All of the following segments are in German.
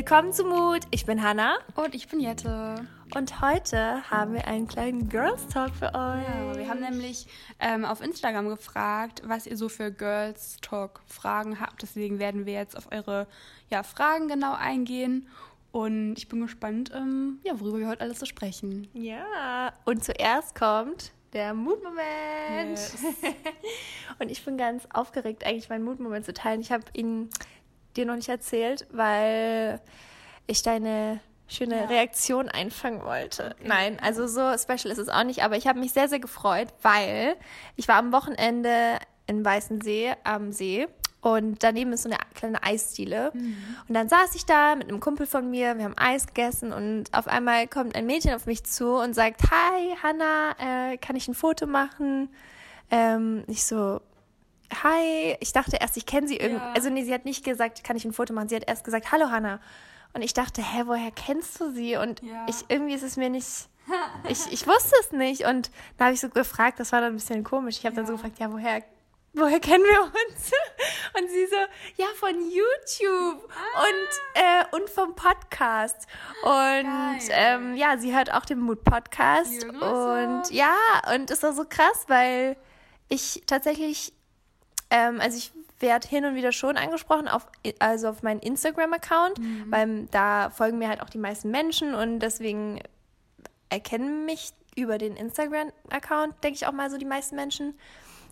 Willkommen zu Mut. Ich bin Hanna. Und ich bin Jette. Und heute haben wir einen kleinen Girls Talk für euch. Ja, wir haben nämlich ähm, auf Instagram gefragt, was ihr so für Girls Talk Fragen habt. Deswegen werden wir jetzt auf eure ja, Fragen genau eingehen. Und ich bin gespannt, ähm, ja, worüber wir heute alles so sprechen. Ja, und zuerst kommt der Mutmoment. Yes. und ich bin ganz aufgeregt, eigentlich meinen Mutmoment zu teilen. Ich habe ihn dir noch nicht erzählt, weil ich deine schöne ja. Reaktion einfangen wollte. Okay. Nein, also so special ist es auch nicht, aber ich habe mich sehr, sehr gefreut, weil ich war am Wochenende in Weißensee am See und daneben ist so eine kleine Eisdiele. Mhm. Und dann saß ich da mit einem Kumpel von mir, wir haben Eis gegessen und auf einmal kommt ein Mädchen auf mich zu und sagt, hi, Hanna, äh, kann ich ein Foto machen? Ähm, ich so, hi. Ich dachte erst, ich kenne sie irgendwie. Ja. Also nee, sie hat nicht gesagt, kann ich ein Foto machen. Sie hat erst gesagt, hallo Hanna. Und ich dachte, hä, woher kennst du sie? Und ja. ich irgendwie ist es mir nicht. Ich, ich wusste es nicht. Und da habe ich so gefragt, das war dann ein bisschen komisch. Ich habe ja. dann so gefragt, ja, woher woher kennen wir uns? Und sie so, ja, von YouTube ah. und, äh, und vom Podcast. Und ähm, ja, sie hört auch den Mood-Podcast. Und ja, und ist auch so krass, weil ich tatsächlich ähm, also ich werde hin und wieder schon angesprochen, auf, also auf meinen Instagram-Account, mhm. weil da folgen mir halt auch die meisten Menschen und deswegen erkennen mich über den Instagram-Account, denke ich auch mal so die meisten Menschen.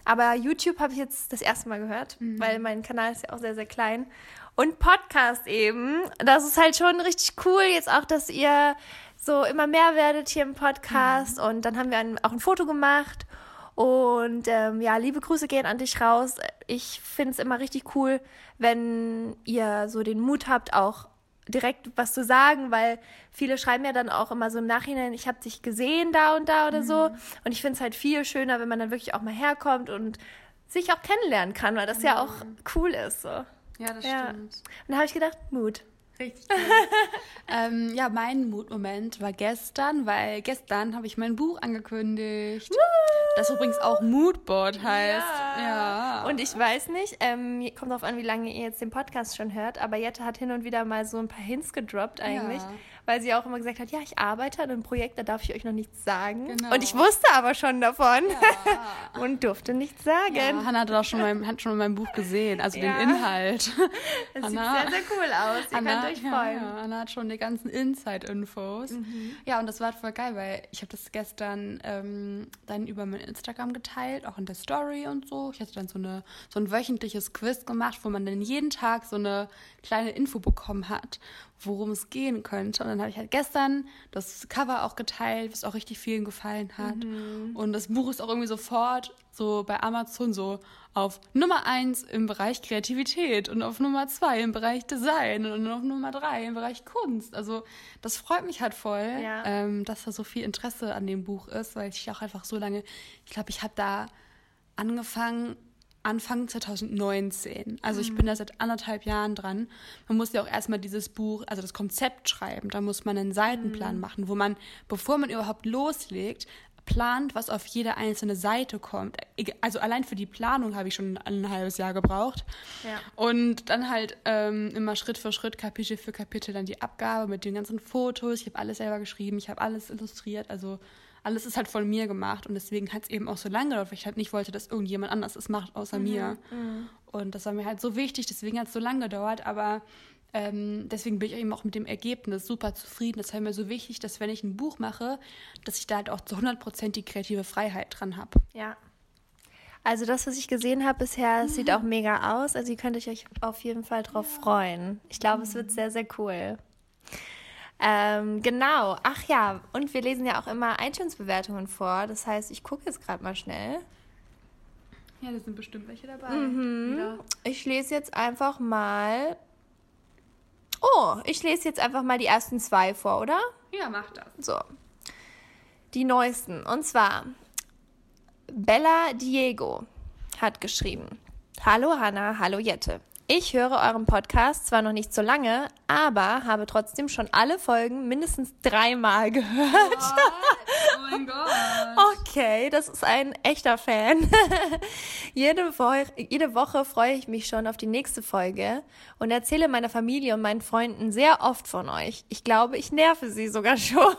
Aber YouTube habe ich jetzt das erste Mal gehört, mhm. weil mein Kanal ist ja auch sehr, sehr klein. Und Podcast eben. Das ist halt schon richtig cool. Jetzt auch, dass ihr so immer mehr werdet hier im Podcast. Mhm. Und dann haben wir ein, auch ein Foto gemacht. Und ähm, ja, liebe Grüße gehen an dich raus. Ich finde es immer richtig cool, wenn ihr so den Mut habt, auch direkt was zu sagen, weil viele schreiben ja dann auch immer so im Nachhinein, ich habe dich gesehen da und da oder mhm. so. Und ich finde es halt viel schöner, wenn man dann wirklich auch mal herkommt und sich auch kennenlernen kann, weil das mhm. ja auch cool ist. So. Ja, das ja. stimmt. Und da habe ich gedacht, Mut. Richtig cool. ähm, ja, mein Mutmoment war gestern, weil gestern habe ich mein Buch angekündigt. Woo! Das übrigens auch Moodboard heißt. Ja. ja. Und ich weiß nicht, ähm, kommt darauf an, wie lange ihr jetzt den Podcast schon hört, aber Jette hat hin und wieder mal so ein paar Hints gedroppt eigentlich. Ja weil sie auch immer gesagt hat, ja, ich arbeite an einem Projekt, da darf ich euch noch nichts sagen. Genau. Und ich wusste aber schon davon ja. und durfte nichts sagen. Ja, Hannah hat auch schon mein, hat schon mein Buch gesehen, also ja. den Inhalt. Das Hannah, sieht sehr, sehr cool aus. Ihr Hannah, könnt euch freuen. Ja, Hannah hat schon die ganzen Inside-Infos. Mhm. Ja, und das war voll geil, weil ich habe das gestern ähm, dann über mein Instagram geteilt, auch in der Story und so. Ich hatte dann so, eine, so ein wöchentliches Quiz gemacht, wo man dann jeden Tag so eine kleine Info bekommen hat, worum es gehen könnte. Und dann habe ich halt gestern das Cover auch geteilt, was auch richtig vielen gefallen hat. Mhm. Und das Buch ist auch irgendwie sofort so bei Amazon so auf Nummer eins im Bereich Kreativität und auf Nummer zwei im Bereich Design und auf Nummer drei im Bereich Kunst. Also das freut mich halt voll, ja. ähm, dass da so viel Interesse an dem Buch ist, weil ich auch einfach so lange, ich glaube, ich habe da angefangen Anfang 2019. Also ich bin da seit anderthalb Jahren dran. Man muss ja auch erstmal dieses Buch, also das Konzept schreiben. Da muss man einen Seitenplan mhm. machen, wo man, bevor man überhaupt loslegt, plant, was auf jede einzelne Seite kommt. Also allein für die Planung habe ich schon ein halbes Jahr gebraucht. Ja. Und dann halt ähm, immer Schritt für Schritt, Kapitel für Kapitel, dann die Abgabe mit den ganzen Fotos. Ich habe alles selber geschrieben, ich habe alles illustriert. Also alles ist halt von mir gemacht und deswegen hat es eben auch so lange gedauert, weil ich halt nicht wollte, dass irgendjemand anders es macht außer mhm. mir. Mhm. Und das war mir halt so wichtig, deswegen hat es so lange gedauert, aber ähm, deswegen bin ich eben auch mit dem Ergebnis super zufrieden. Das war mir so wichtig, dass wenn ich ein Buch mache, dass ich da halt auch zu 100% die kreative Freiheit dran habe. Ja. Also das, was ich gesehen habe bisher, mhm. sieht auch mega aus. Also ihr könnt euch auf jeden Fall drauf ja. freuen. Ich glaube, mhm. es wird sehr, sehr cool. Ähm, genau. Ach ja, und wir lesen ja auch immer iTunes-Bewertungen vor. Das heißt, ich gucke jetzt gerade mal schnell. Ja, da sind bestimmt welche dabei. Mhm. Ich lese jetzt einfach mal. Oh, ich lese jetzt einfach mal die ersten zwei vor, oder? Ja, mach das. So. Die neuesten. Und zwar Bella Diego hat geschrieben. Hallo Hanna, hallo Jette. Ich höre euren Podcast zwar noch nicht so lange, aber habe trotzdem schon alle Folgen mindestens dreimal gehört. mein Gott. Okay, das ist ein echter Fan. jede, Wo jede Woche freue ich mich schon auf die nächste Folge und erzähle meiner Familie und meinen Freunden sehr oft von euch. Ich glaube, ich nerve sie sogar schon.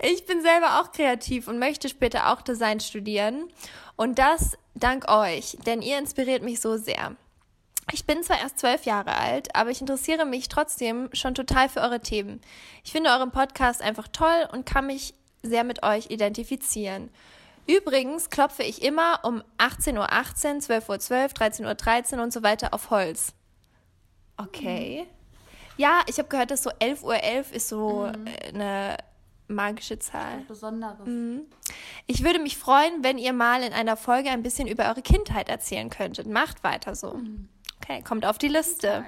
ich bin selber auch kreativ und möchte später auch Design studieren. Und das dank euch, denn ihr inspiriert mich so sehr. Ich bin zwar erst zwölf Jahre alt, aber ich interessiere mich trotzdem schon total für eure Themen. Ich finde euren Podcast einfach toll und kann mich sehr mit euch identifizieren. Übrigens klopfe ich immer um 18.18 Uhr, 18, 12.12 Uhr, 12, 13.13 Uhr 13 und so weiter auf Holz. Okay. Mhm. Ja, ich habe gehört, dass so 11.11 Uhr 11 ist so mhm. eine magische Zahl. Besonderes. Mhm. Ich würde mich freuen, wenn ihr mal in einer Folge ein bisschen über eure Kindheit erzählen könntet. Macht weiter so. Mhm. Okay, kommt auf die Liste.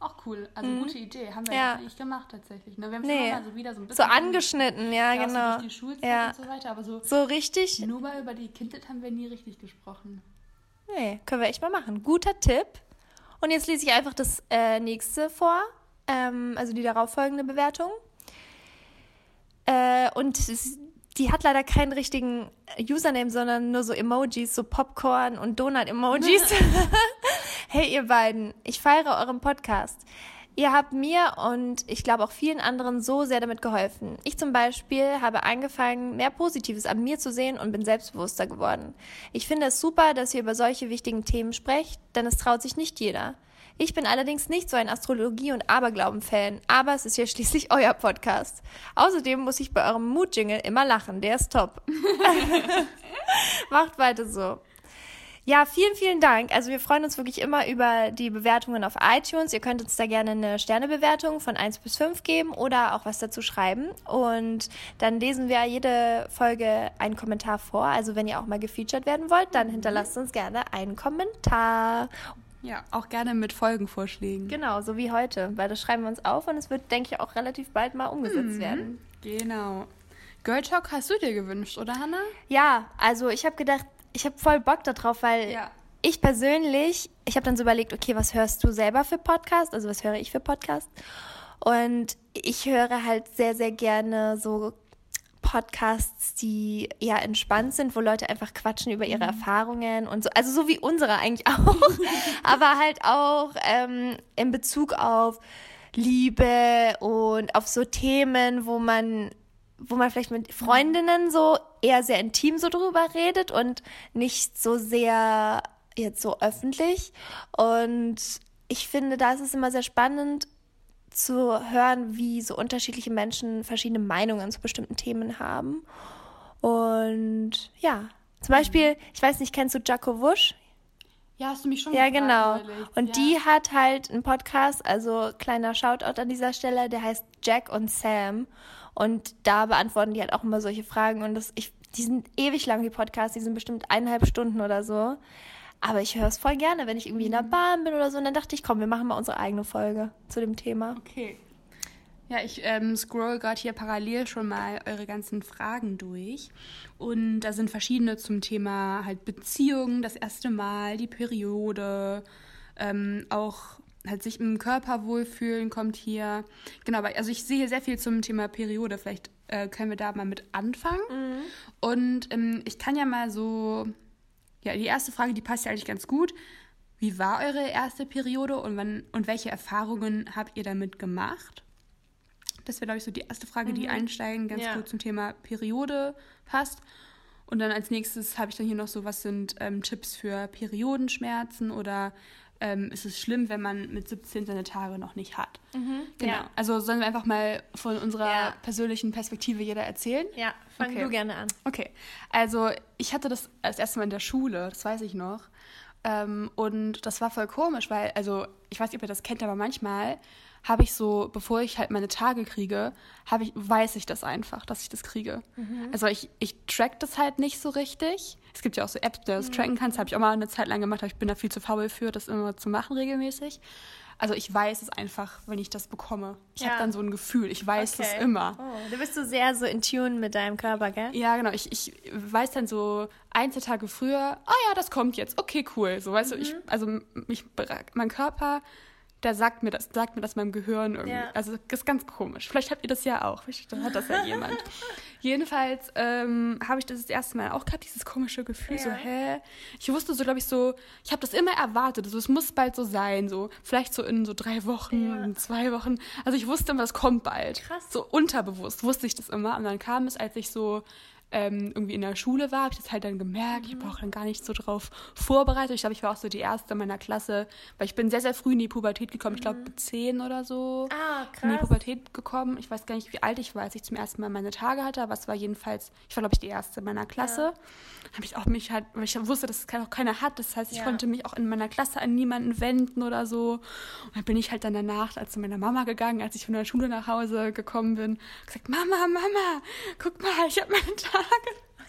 Auch cool, also mhm. gute Idee. Haben wir ja nicht gemacht tatsächlich. Ne? Wir haben nee. mal so wieder so ein bisschen. So angeschnitten, ja, ja genau. So die Schulzeit ja. und so weiter, aber so. So richtig? Nur mal über die Kindheit haben wir nie richtig gesprochen. Nee, können wir echt mal machen. Guter Tipp. Und jetzt lese ich einfach das äh, nächste vor, ähm, also die darauffolgende Bewertung. Äh, und die hat leider keinen richtigen Username, sondern nur so Emojis, so Popcorn und Donut-Emojis. hey ihr beiden, ich feiere euren Podcast. Ihr habt mir und ich glaube auch vielen anderen so sehr damit geholfen. Ich zum Beispiel habe angefangen, mehr Positives an mir zu sehen und bin selbstbewusster geworden. Ich finde es super, dass ihr über solche wichtigen Themen sprecht, denn es traut sich nicht jeder. Ich bin allerdings nicht so ein Astrologie- und Aberglauben-Fan, aber es ist ja schließlich euer Podcast. Außerdem muss ich bei eurem Mood-Jingle immer lachen, der ist top. Macht weiter so. Ja, vielen, vielen Dank. Also wir freuen uns wirklich immer über die Bewertungen auf iTunes. Ihr könnt uns da gerne eine Sternebewertung von 1 bis 5 geben oder auch was dazu schreiben. Und dann lesen wir jede Folge einen Kommentar vor. Also wenn ihr auch mal gefeatured werden wollt, dann hinterlasst uns gerne einen Kommentar. Ja, auch gerne mit Folgenvorschlägen. Genau, so wie heute, weil das schreiben wir uns auf und es wird, denke ich, auch relativ bald mal umgesetzt mhm. werden. Genau. Girl Talk hast du dir gewünscht, oder Hannah? Ja, also ich habe gedacht, ich habe voll Bock darauf, weil ja. ich persönlich, ich habe dann so überlegt, okay, was hörst du selber für Podcast? Also was höre ich für Podcast? Und ich höre halt sehr, sehr gerne so Podcasts, die eher entspannt sind, wo Leute einfach quatschen über ihre mhm. Erfahrungen und so. Also so wie unsere eigentlich auch. aber halt auch ähm, in Bezug auf Liebe und auf so Themen, wo man wo man vielleicht mit Freundinnen so eher sehr intim so drüber redet und nicht so sehr jetzt so öffentlich. Und ich finde, da ist es immer sehr spannend, zu hören, wie so unterschiedliche Menschen verschiedene Meinungen zu bestimmten Themen haben. Und ja, zum Beispiel, ich weiß nicht, kennst du Jaco Wusch? Ja, hast du mich schon Ja, genau. Und ja. die hat halt einen Podcast, also kleiner Shoutout an dieser Stelle, der heißt Jack und Sam. Und da beantworten die halt auch immer solche Fragen. Und das, ich, die sind ewig lang, die Podcasts, die sind bestimmt eineinhalb Stunden oder so. Aber ich höre es voll gerne, wenn ich irgendwie in der mhm. Bahn bin oder so. Und dann dachte ich, komm, wir machen mal unsere eigene Folge zu dem Thema. Okay. Ja, ich ähm, scroll gerade hier parallel schon mal eure ganzen Fragen durch. Und da sind verschiedene zum Thema halt Beziehungen, das erste Mal, die Periode, ähm, auch halt sich im Körper wohlfühlen kommt hier. Genau, also ich sehe hier sehr viel zum Thema Periode. Vielleicht äh, können wir da mal mit anfangen. Mhm. Und ähm, ich kann ja mal so ja, die erste Frage, die passt ja eigentlich ganz gut. Wie war eure erste Periode und, wann, und welche Erfahrungen habt ihr damit gemacht? Das wäre, glaube ich, so die erste Frage, die mhm. einsteigen, ganz ja. gut zum Thema Periode passt. Und dann als nächstes habe ich dann hier noch so, was sind ähm, Tipps für Periodenschmerzen oder ähm, ist es schlimm, wenn man mit 17 seine Tage noch nicht hat. Mhm, genau. Ja. Also sollen wir einfach mal von unserer ja. persönlichen Perspektive jeder erzählen? Ja, fang okay. du gerne an. Okay. Also ich hatte das als erstes Mal in der Schule, das weiß ich noch. Ähm, und das war voll komisch, weil, also ich weiß nicht, ob ihr das kennt, aber manchmal habe ich so, bevor ich halt meine Tage kriege, habe ich, weiß ich das einfach, dass ich das kriege. Mhm. Also ich, ich track das halt nicht so richtig. Es gibt ja auch so Apps, die du das mhm. tracken kannst. Habe ich auch mal eine Zeit lang gemacht, aber ich bin da viel zu faul für, das immer zu machen regelmäßig. Also ich weiß es einfach, wenn ich das bekomme. Ich ja. habe dann so ein Gefühl, ich weiß okay. es immer. Oh, du bist so sehr so in Tune mit deinem Körper, gell? Ja, genau. Ich, ich weiß dann so ein, zwei Tage früher, oh ja, das kommt jetzt. Okay, cool. So, weißt mhm. du, ich, mhm. also mich, mein Körper der sagt mir das, sagt mir das meinem Gehirn irgendwie. Ja. Also das ist ganz komisch. Vielleicht habt ihr das ja auch. Vielleicht hat das ja jemand. Jedenfalls ähm, habe ich das das erste Mal auch gerade dieses komische Gefühl, ja. so, hä? Ich wusste so, glaube ich, so, ich habe das immer erwartet. Also es muss bald so sein, so vielleicht so in so drei Wochen, ja. in zwei Wochen. Also ich wusste immer, es kommt bald. Krass. So unterbewusst wusste ich das immer. Und dann kam es, als ich so ähm, irgendwie in der Schule war, habe ich das halt dann gemerkt. Mhm. Ich war auch dann gar nicht so drauf vorbereitet. Ich glaube, ich war auch so die erste in meiner Klasse, weil ich bin sehr, sehr früh in die Pubertät gekommen. Mhm. Ich glaube, mit zehn oder so ah, krass. in die Pubertät gekommen. Ich weiß gar nicht, wie alt ich war, als ich zum ersten Mal meine Tage hatte, aber es war jedenfalls, ich war, glaube ich, die erste in meiner Klasse. Ja. Habe ich auch mich halt, weil ich wusste, dass es auch keiner hat. Das heißt, ich ja. konnte mich auch in meiner Klasse an niemanden wenden oder so. Und dann bin ich halt dann danach als zu meiner Mama gegangen, als ich von der Schule nach Hause gekommen bin, gesagt, Mama, Mama, guck mal, ich habe meine Tage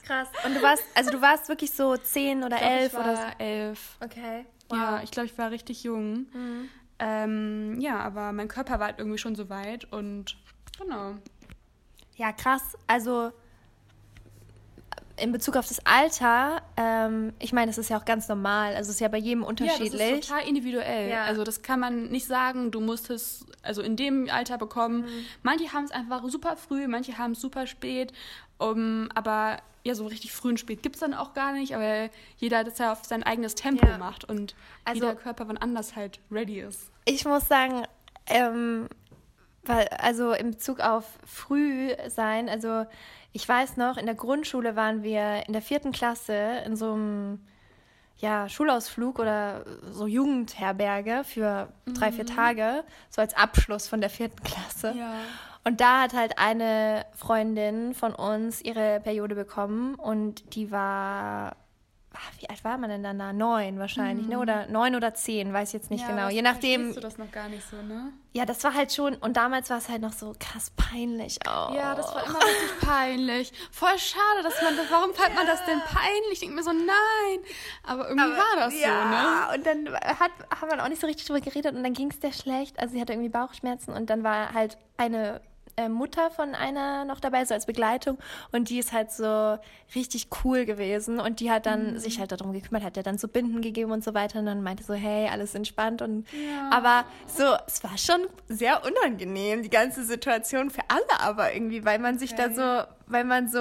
krass. Und du warst, also du warst wirklich so zehn oder ich glaub, elf ich war oder so? elf. Okay. Wow. Ja, ich glaube, ich war richtig jung. Mhm. Ähm, ja, aber mein Körper war halt irgendwie schon so weit und genau. Ja, krass. Also in Bezug auf das Alter, ähm, ich meine, das ist ja auch ganz normal. Also es ist ja bei jedem unterschiedlich. Ja, das ist total individuell. Ja. Also das kann man nicht sagen, du musst es also in dem Alter bekommen. Mhm. Manche haben es einfach super früh, manche haben es super spät. Um, aber ja, so richtig früh und spät gibt es dann auch gar nicht, aber jeder das ja auf sein eigenes Tempo ja. macht und also, jeder Körper wann anders halt ready ist. Ich muss sagen, ähm, weil, also in Bezug auf früh sein, also ich weiß noch, in der Grundschule waren wir in der vierten Klasse in so einem ja, Schulausflug oder so Jugendherberge für drei, vier mhm. Tage, so als Abschluss von der vierten Klasse. Ja. Und da hat halt eine Freundin von uns ihre Periode bekommen und die war wie alt war man denn dann da? Neun wahrscheinlich, ne? mhm. ne? Oder neun oder zehn, weiß ich jetzt nicht ja, genau. Je nachdem. du das noch gar nicht so, ne? Ja, das war halt schon, und damals war es halt noch so krass peinlich auch. Ja, das war immer richtig peinlich. Voll schade, dass man das, warum fand ja. man das denn peinlich? Ich denke mir so, nein. Aber irgendwie Aber, war das ja, so, ne? Und dann hat, haben wir auch nicht so richtig drüber geredet und dann ging es der schlecht. Also sie hatte irgendwie Bauchschmerzen und dann war halt eine äh, Mutter von einer noch dabei, so als Begleitung. Und die ist halt so richtig cool gewesen. Und die hat dann mhm. sich halt darum gekümmert, hat ja dann so Binden gegeben und so weiter. Und dann meinte so, hey, alles entspannt. Und ja. aber so, es war schon sehr unangenehm, die ganze Situation für alle aber irgendwie, weil man sich okay. da so, weil man so,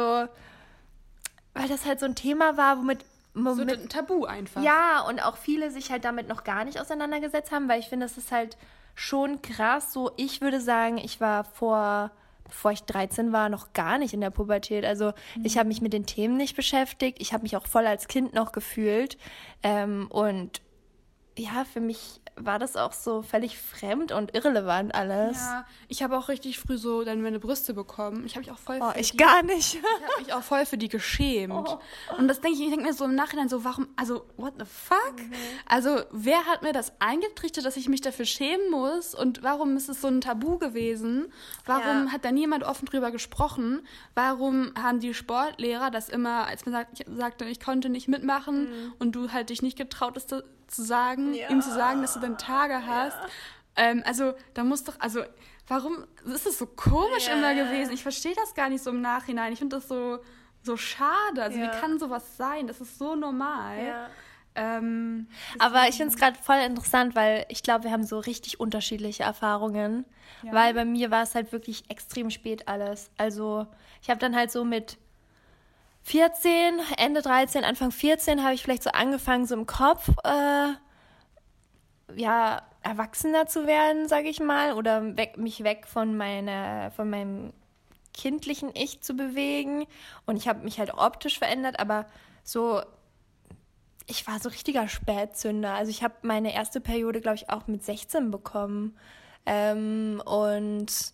weil das halt so ein Thema war, womit so ein Tabu einfach. Ja, und auch viele sich halt damit noch gar nicht auseinandergesetzt haben, weil ich finde, das ist halt schon krass. So, ich würde sagen, ich war vor, bevor ich 13 war, noch gar nicht in der Pubertät. Also mhm. ich habe mich mit den Themen nicht beschäftigt. Ich habe mich auch voll als Kind noch gefühlt. Ähm, und ja, für mich war das auch so völlig fremd und irrelevant alles. Ja, ich habe auch richtig früh so dann meine Brüste bekommen. Ich habe mich auch voll Oh, ich die, gar nicht. ich habe mich auch voll für die geschämt. Oh. Und das denke ich, ich denke mir so im Nachhinein so, warum, also, what the fuck? Mhm. Also, wer hat mir das eingetrichtert, dass ich mich dafür schämen muss? Und warum ist es so ein Tabu gewesen? Warum ja. hat da niemand offen drüber gesprochen? Warum haben die Sportlehrer das immer, als man sagt, ich sagte, ich konnte nicht mitmachen mhm. und du halt dich nicht getraut hast, zu sagen, ja. ihm zu sagen, dass du dann Tage hast. Ja. Ähm, also, da muss doch, also, warum ist es so komisch ja. immer gewesen? Ich verstehe das gar nicht so im Nachhinein. Ich finde das so, so schade. Also, wie kann sowas sein? Das ist so normal. Ähm, Aber ich finde es gerade voll interessant, weil ich glaube, wir haben so richtig unterschiedliche Erfahrungen. Weil bei mir war es halt wirklich extrem spät alles. Also, ich habe dann halt so mit 14, Ende 13, Anfang 14 habe ich vielleicht so angefangen, so im Kopf, äh, ja, erwachsener zu werden, sage ich mal, oder weg, mich weg von meiner, von meinem kindlichen Ich zu bewegen. Und ich habe mich halt optisch verändert, aber so, ich war so richtiger Spätzünder. Also ich habe meine erste Periode, glaube ich, auch mit 16 bekommen. Ähm, und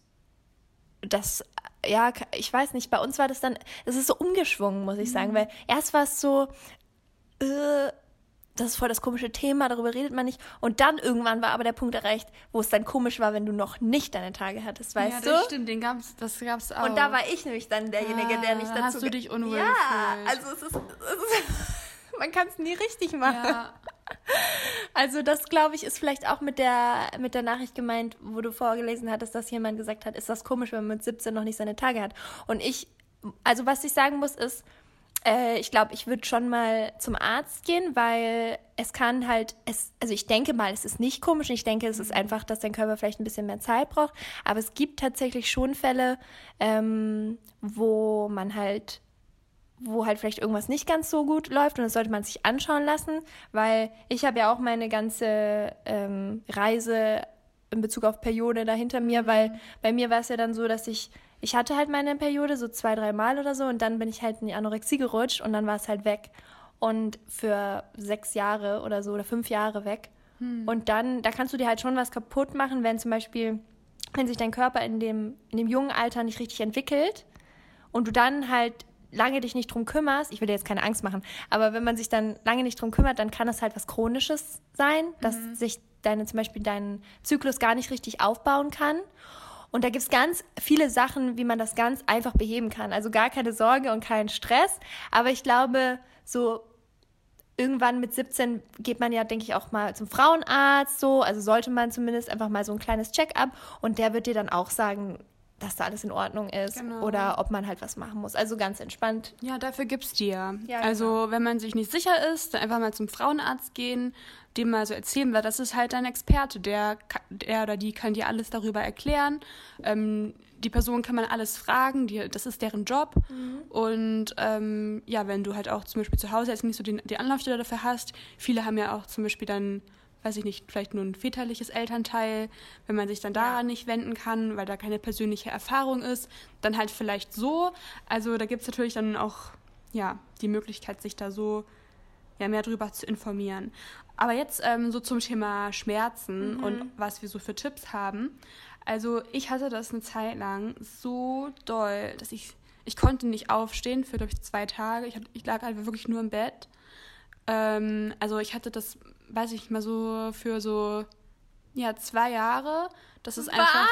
das ja, ich weiß nicht, bei uns war das dann, es ist so umgeschwungen, muss ich sagen, mhm. weil erst war es so, äh, das ist voll das komische Thema, darüber redet man nicht. Und dann irgendwann war aber der Punkt erreicht, wo es dann komisch war, wenn du noch nicht deine Tage hattest, weißt ja, du? Ja, das stimmt, den gab's, das gab's auch. Und da war ich nämlich dann derjenige, ah, der nicht dazu... hast du dich unwohl Ja, also es ist, es ist man kann es nie richtig machen. Ja. Also das, glaube ich, ist vielleicht auch mit der, mit der Nachricht gemeint, wo du vorgelesen hattest, dass jemand gesagt hat, ist das komisch, wenn man mit 17 noch nicht seine Tage hat. Und ich, also was ich sagen muss, ist, äh, ich glaube, ich würde schon mal zum Arzt gehen, weil es kann halt, es, also ich denke mal, es ist nicht komisch. Ich denke, es ist mhm. einfach, dass dein Körper vielleicht ein bisschen mehr Zeit braucht. Aber es gibt tatsächlich schon Fälle, ähm, wo man halt wo halt vielleicht irgendwas nicht ganz so gut läuft und das sollte man sich anschauen lassen, weil ich habe ja auch meine ganze ähm, Reise in Bezug auf Periode da hinter mir, weil mhm. bei mir war es ja dann so, dass ich, ich hatte halt meine Periode so zwei, drei Mal oder so und dann bin ich halt in die Anorexie gerutscht und dann war es halt weg und für sechs Jahre oder so oder fünf Jahre weg. Hm. Und dann, da kannst du dir halt schon was kaputt machen, wenn zum Beispiel, wenn sich dein Körper in dem, in dem jungen Alter nicht richtig entwickelt und du dann halt lange dich nicht drum kümmerst, ich will dir jetzt keine Angst machen, aber wenn man sich dann lange nicht drum kümmert, dann kann es halt was Chronisches sein, dass mhm. sich deine, zum Beispiel dein Zyklus gar nicht richtig aufbauen kann. Und da gibt es ganz viele Sachen, wie man das ganz einfach beheben kann. Also gar keine Sorge und keinen Stress. Aber ich glaube, so irgendwann mit 17 geht man ja, denke ich, auch mal zum Frauenarzt so. Also sollte man zumindest einfach mal so ein kleines Check-up und der wird dir dann auch sagen, dass da alles in Ordnung ist genau. oder ob man halt was machen muss. Also ganz entspannt. Ja, dafür gibt's dir. Ja, also genau. wenn man sich nicht sicher ist, dann einfach mal zum Frauenarzt gehen, dem mal so erzählen, weil das ist halt dein Experte, der, der oder die kann dir alles darüber erklären. Ähm, die Person kann man alles fragen, die, das ist deren Job. Mhm. Und ähm, ja, wenn du halt auch zum Beispiel zu Hause jetzt nicht so die, die Anlaufstelle dafür hast, viele haben ja auch zum Beispiel dann, weiß ich nicht, vielleicht nur ein väterliches Elternteil, wenn man sich dann daran ja. nicht wenden kann, weil da keine persönliche Erfahrung ist, dann halt vielleicht so. Also da gibt es natürlich dann auch ja, die Möglichkeit, sich da so ja, mehr darüber zu informieren. Aber jetzt ähm, so zum Thema Schmerzen mhm. und was wir so für Tipps haben. Also ich hatte das eine Zeit lang so doll, dass ich, ich konnte nicht aufstehen für, glaube ich, zwei Tage. Ich, ich lag halt wirklich nur im Bett. Ähm, also ich hatte das, weiß ich nicht mal so, für so, ja, zwei Jahre. Das ist Was? einfach...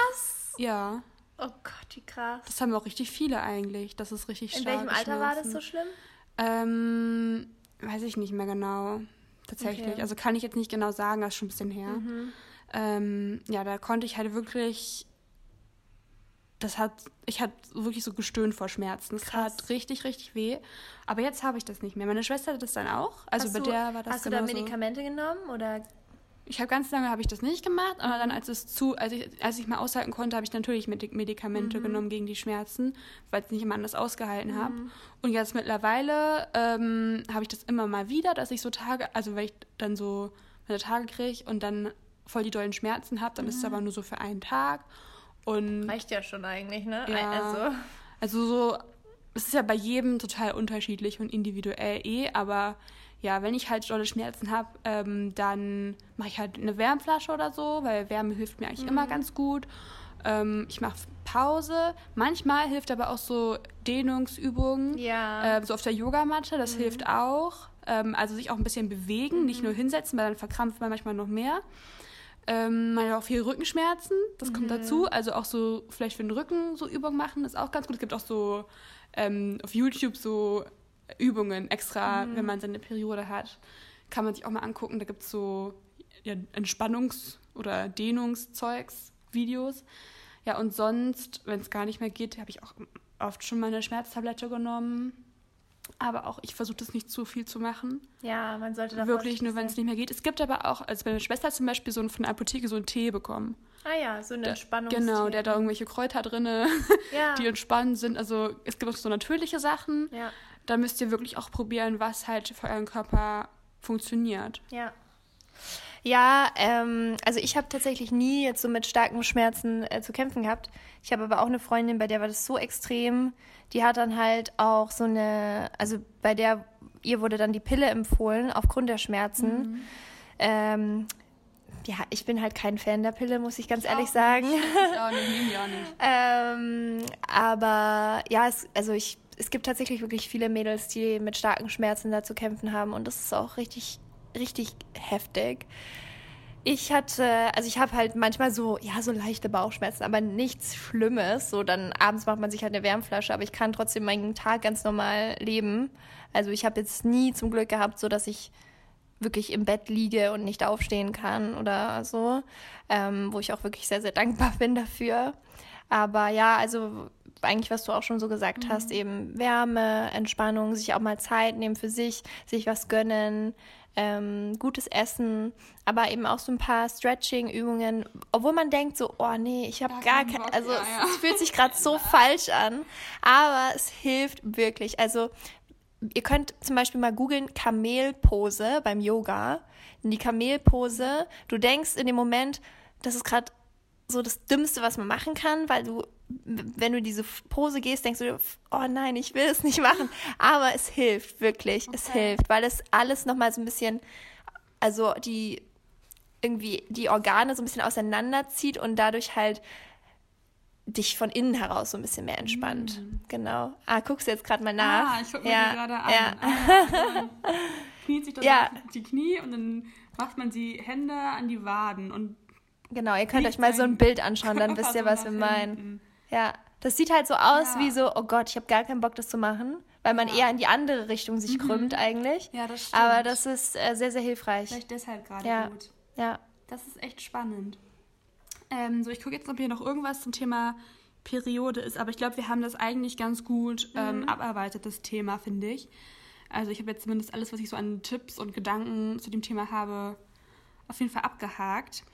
Ja. Oh Gott, wie krass. Das haben auch richtig viele eigentlich. Das ist richtig stark. In welchem Alter war das so schlimm? Ähm, weiß ich nicht mehr genau. Tatsächlich. Okay. Also kann ich jetzt nicht genau sagen, das ist schon ein bisschen her. Mhm ähm, ja, da konnte ich halt wirklich, das hat, ich hatte wirklich so gestöhnt vor Schmerzen. Es hat richtig, richtig weh. Aber jetzt habe ich das nicht mehr. Meine Schwester hat das dann auch. Also hast bei du, der war das Hast du da Medikamente genommen oder? Ich habe ganz lange habe ich das nicht gemacht, aber dann als es zu, als ich, als ich mal aushalten konnte, habe ich natürlich Medikamente mhm. genommen gegen die Schmerzen, weil ich es nicht immer anders ausgehalten habe. Mhm. Und jetzt mittlerweile ähm, habe ich das immer mal wieder, dass ich so Tage, also weil ich dann so meine Tage kriege und dann voll die dollen Schmerzen habe, dann mhm. ist es aber nur so für einen Tag. Und Reicht ja schon eigentlich, ne? Ja, also. also so, es ist ja bei jedem total unterschiedlich und individuell eh, aber ja, wenn ich halt dolle Schmerzen habe, ähm, dann mache ich halt eine Wärmflasche oder so, weil Wärme hilft mir eigentlich mhm. immer ganz gut. Ähm, ich mache Pause. Manchmal hilft aber auch so Dehnungsübungen, ja. äh, so auf der Yogamatte, das mhm. hilft auch. Ähm, also sich auch ein bisschen bewegen, mhm. nicht nur hinsetzen, weil dann verkrampft man manchmal noch mehr. Ähm, man hat auch viel Rückenschmerzen, das mhm. kommt dazu. Also auch so vielleicht für den Rücken so Übungen machen, ist auch ganz gut. Es gibt auch so ähm, auf YouTube so Übungen extra, mhm. wenn man seine Periode hat. Kann man sich auch mal angucken. Da gibt es so ja, Entspannungs- oder Dehnungszeugs, Videos. Ja, und sonst, wenn es gar nicht mehr geht, habe ich auch oft schon mal eine Schmerztablette genommen. Aber auch ich versuche das nicht zu viel zu machen. Ja, man sollte da Wirklich nur, wenn es nicht mehr geht. Es gibt aber auch, also meine Schwester hat zum Beispiel so ein, von der Apotheke so einen Tee bekommen. Ah ja, so eine Entspannung. Genau, der hat da irgendwelche Kräuter drin, ja. die entspannend sind. Also es gibt auch so natürliche Sachen. Ja. Da müsst ihr wirklich auch probieren, was halt für euren Körper funktioniert. Ja. Ja, ähm, also ich habe tatsächlich nie jetzt so mit starken Schmerzen äh, zu kämpfen gehabt. Ich habe aber auch eine Freundin, bei der war das so extrem. Die hat dann halt auch so eine, also bei der ihr wurde dann die Pille empfohlen aufgrund der Schmerzen. Mhm. Ähm, ja, ich bin halt kein Fan der Pille, muss ich ganz ich ehrlich auch sagen. Nicht. Ich auch nicht, nehme die auch nicht. ähm, aber ja, es, also ich, es gibt tatsächlich wirklich viele Mädels, die mit starken Schmerzen da zu kämpfen haben und das ist auch richtig richtig heftig. Ich hatte, also ich habe halt manchmal so, ja, so leichte Bauchschmerzen, aber nichts Schlimmes. So, dann abends macht man sich halt eine Wärmflasche, aber ich kann trotzdem meinen Tag ganz normal leben. Also ich habe jetzt nie zum Glück gehabt, so dass ich wirklich im Bett liege und nicht aufstehen kann oder so, ähm, wo ich auch wirklich sehr, sehr dankbar bin dafür. Aber ja, also eigentlich, was du auch schon so gesagt mhm. hast, eben Wärme, Entspannung, sich auch mal Zeit nehmen für sich, sich was gönnen, ähm, gutes Essen, aber eben auch so ein paar Stretching-Übungen, obwohl man denkt so, oh nee, ich habe gar, gar kein, also ja, ja. es fühlt sich gerade so falsch an, aber es hilft wirklich. Also ihr könnt zum Beispiel mal googeln Kamelpose beim Yoga. Die Kamelpose, du denkst in dem Moment, das ist gerade so das Dümmste, was man machen kann, weil du, wenn du diese Pose gehst, denkst du, oh nein, ich will es nicht machen. Aber es hilft, wirklich. Okay. Es hilft, weil es alles nochmal so ein bisschen, also die irgendwie die Organe so ein bisschen auseinanderzieht und dadurch halt dich von innen heraus so ein bisschen mehr entspannt. Mm. Genau. Ah, guckst du jetzt gerade mal nach? Ah, ich gucke mir ja. gerade an. Ja. Ah, kniet sich das ja. die Knie und dann macht man die Hände an die Waden und Genau, ihr könnt euch mal so ein Bild anschauen, dann wisst ihr, was wir meinen. Ja, das sieht halt so aus ja. wie so, oh Gott, ich habe gar keinen Bock, das zu machen, weil man ja. eher in die andere Richtung sich mhm. krümmt eigentlich. Ja, das stimmt. Aber das ist äh, sehr, sehr hilfreich. Vielleicht deshalb gerade ja. gut. Ja. Das ist echt spannend. Ähm, so, ich gucke jetzt, ob hier noch irgendwas zum Thema Periode ist, aber ich glaube, wir haben das eigentlich ganz gut ähm, mhm. abarbeitet, das Thema, finde ich. Also ich habe jetzt zumindest alles, was ich so an Tipps und Gedanken zu dem Thema habe, auf jeden Fall abgehakt.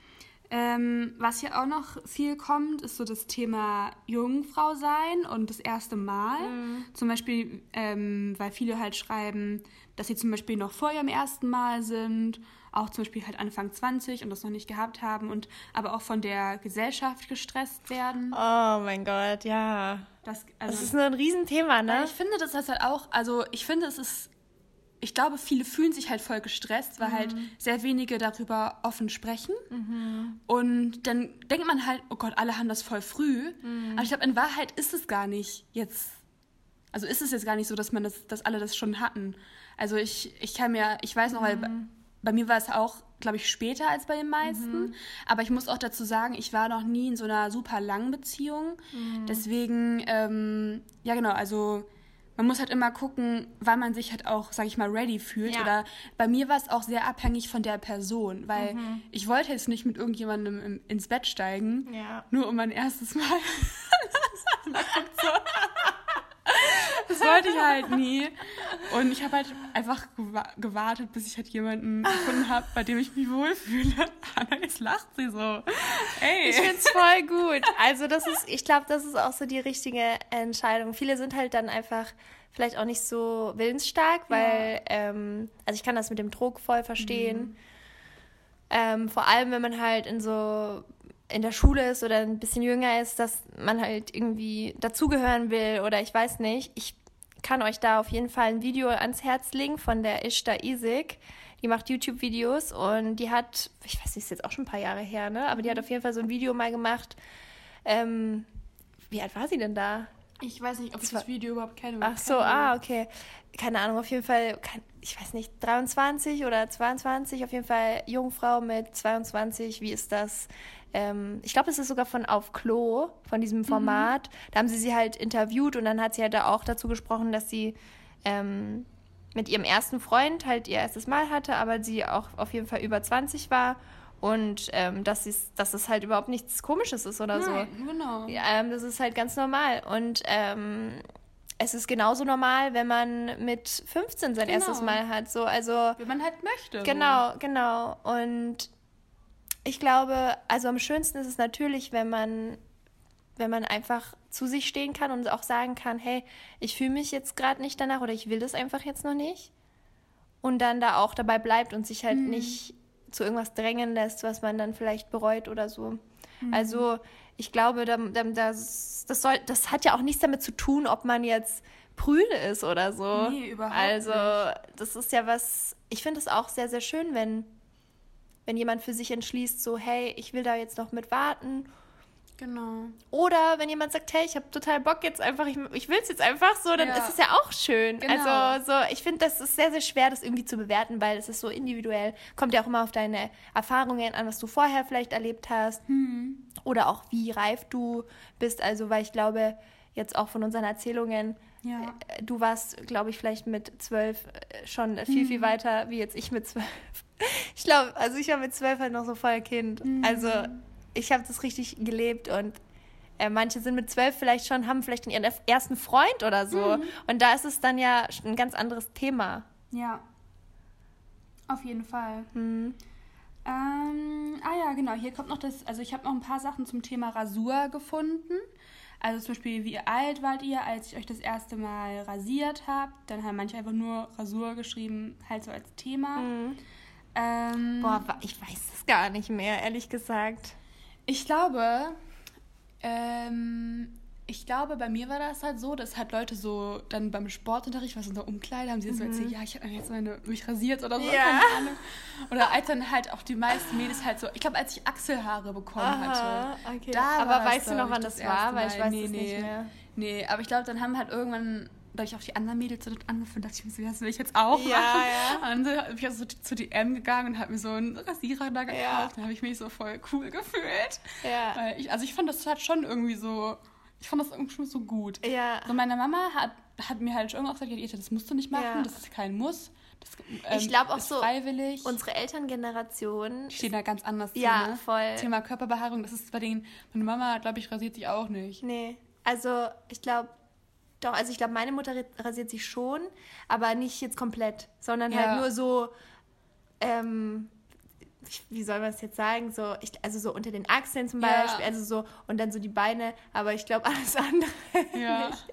Ähm, was hier auch noch viel kommt, ist so das Thema Jungfrau sein und das erste Mal. Mhm. Zum Beispiel, ähm, weil viele halt schreiben, dass sie zum Beispiel noch vor ihrem ersten Mal sind, auch zum Beispiel halt Anfang 20 und das noch nicht gehabt haben und aber auch von der Gesellschaft gestresst werden. Oh mein Gott, ja. Das, also, das ist nur ein Riesenthema, ne? Ich finde, das ist halt auch, also ich finde, es ist ich glaube, viele fühlen sich halt voll gestresst, weil halt mhm. halt sehr wenige darüber offen sprechen. Mhm. Und dann denkt man halt, oh Gott, alle haben das voll früh. Mhm. Aber ich glaube, in Wahrheit ist es gar nicht jetzt. Also ist es jetzt gar nicht so, dass man das, dass alle das schon hatten. Also ich, ich kann mir, ich weiß noch, weil bei, mhm. bei mir war es auch, glaube ich, später als bei den meisten. Mhm. Aber ich muss auch dazu sagen, ich war noch nie in so einer super langen Beziehung. Mhm. Deswegen, ähm, ja genau, also man muss halt immer gucken, wann man sich halt auch, sag ich mal, ready fühlt. Ja. Oder bei mir war es auch sehr abhängig von der Person, weil mhm. ich wollte jetzt nicht mit irgendjemandem ins Bett steigen, ja. nur um mein erstes Mal. das wollte ich halt nie. Und ich habe halt einfach gewartet, bis ich halt jemanden gefunden habe, bei dem ich mich wohlfühle. Anna, jetzt lacht sie so. Ey. Ich find's voll gut. Also das ist, ich glaube, das ist auch so die richtige Entscheidung. Viele sind halt dann einfach vielleicht auch nicht so willensstark, weil, ja. ähm, also ich kann das mit dem Druck voll verstehen. Mhm. Ähm, vor allem, wenn man halt in so in der Schule ist oder ein bisschen jünger ist, dass man halt irgendwie dazugehören will oder ich weiß nicht. Ich kann euch da auf jeden Fall ein Video ans Herz legen von der Ishta Isik. Die macht YouTube-Videos und die hat, ich weiß nicht, ist jetzt auch schon ein paar Jahre her, ne? Aber die hat auf jeden Fall so ein Video mal gemacht. Ähm, wie alt war sie denn da? Ich weiß nicht, ob ich das Video überhaupt kenne. Ach so, ah, okay. Keine Ahnung, auf jeden Fall, ich weiß nicht, 23 oder 22, auf jeden Fall Jungfrau mit 22. Wie ist das? Ähm, ich glaube, es ist sogar von Auf Klo, von diesem mhm. Format. Mhm. Da haben sie sie halt interviewt und dann hat sie halt auch dazu gesprochen, dass sie ähm, mit ihrem ersten Freund halt ihr erstes Mal hatte, aber sie auch auf jeden Fall über 20 war und ähm, dass, dass es halt überhaupt nichts Komisches ist oder Nein, so. Genau. Ja, ähm, das ist halt ganz normal. Und ähm, es ist genauso normal, wenn man mit 15 sein genau. erstes Mal hat. So, also, wenn man halt möchte. Genau, so. genau. Und ich glaube, also am schönsten ist es natürlich, wenn man, wenn man einfach zu sich stehen kann und auch sagen kann, hey, ich fühle mich jetzt gerade nicht danach oder ich will das einfach jetzt noch nicht. Und dann da auch dabei bleibt und sich halt mhm. nicht zu irgendwas drängen lässt, was man dann vielleicht bereut oder so. Mhm. Also ich glaube, das, das, soll, das hat ja auch nichts damit zu tun, ob man jetzt prüde ist oder so. Nee, überhaupt also, nicht. das ist ja was, ich finde es auch sehr, sehr schön, wenn, wenn jemand für sich entschließt, so, hey, ich will da jetzt noch mit warten Genau. Oder wenn jemand sagt, hey, ich habe total Bock jetzt einfach, ich, ich will es jetzt einfach so, dann ja. ist es ja auch schön. Genau. Also so, ich finde, das ist sehr, sehr schwer, das irgendwie zu bewerten, weil es ist so individuell. Kommt ja auch immer auf deine Erfahrungen an, was du vorher vielleicht erlebt hast. Mhm. Oder auch wie reif du bist. Also, weil ich glaube, jetzt auch von unseren Erzählungen, ja. Äh, du warst, glaube ich, vielleicht mit zwölf äh, schon viel, viel mhm. weiter wie jetzt ich mit zwölf. Ich glaube, also ich war mit zwölf halt noch so voll Kind. Mhm. Also ich habe das richtig gelebt und Äh, manche sind mit zwölf vielleicht schon, haben vielleicht ihren ersten Freund oder so. Mhm. Und da ist es dann ja ein ganz anderes Thema. Ja. Auf jeden Fall. Mhm. Ähm, ah ja, genau. Hier kommt noch das, also ich habe noch ein paar Sachen zum Thema Rasur gefunden. Also zum Beispiel, wie alt wart ihr, als ich euch das erste Mal rasiert habt? Dann haben manche einfach nur Rasur geschrieben, halt so als Thema. Mhm. Ähm, Boah, ich weiß es gar nicht mehr, ehrlich gesagt. Ich glaube, ähm, ich glaube, bei mir war das halt so, dass halt Leute so dann beim Sportunterricht, was in der Umkleide, haben sie mhm. so erzählt, ja, ich habe jetzt meine, mich rasiert oder so. Ja. Keine Ahnung. Oder als dann halt auch die meisten Mädels halt so, ich glaube, als ich Achselhaare bekommen Aha, hatte. Okay. Da aber weißt du noch, wann das, das war? Weil ich weiß nee, es nee. nicht mehr. Nee, aber ich glaube, dann haben halt irgendwann da ich auch die anderen Mädels so angefangen, dachte ich mir so, das will ich jetzt auch ja, machen. Ja. Und dann bin ich also zu DM gegangen und habe mir so einen Rasierer da gekauft. Ja. Dann habe ich mich so voll cool gefühlt. Ja. Ich, also ich fand das halt schon irgendwie so ich fand das irgendwie schon so gut. Ja. So meine Mama hat, hat mir halt irgendwann gesagt, ja, das musst du nicht machen, ja. das ist kein Muss. Das, ähm, ich glaube auch so, freiwillig. unsere Elterngeneration steht da ganz anders zu. Ja, ne? voll. Thema Körperbehaarung, das ist bei denen, meine Mama, glaube ich, rasiert sich auch nicht. Nee, also ich glaube, doch, also ich glaube, meine Mutter rasiert sich schon, aber nicht jetzt komplett, sondern halt ja. halt nur so, ähm, wie soll man es jetzt sagen, so, ich, also so unter den Achseln zum Beispiel, ja. also so, und dann so die Beine, aber ich glaube alles andere ja. nicht.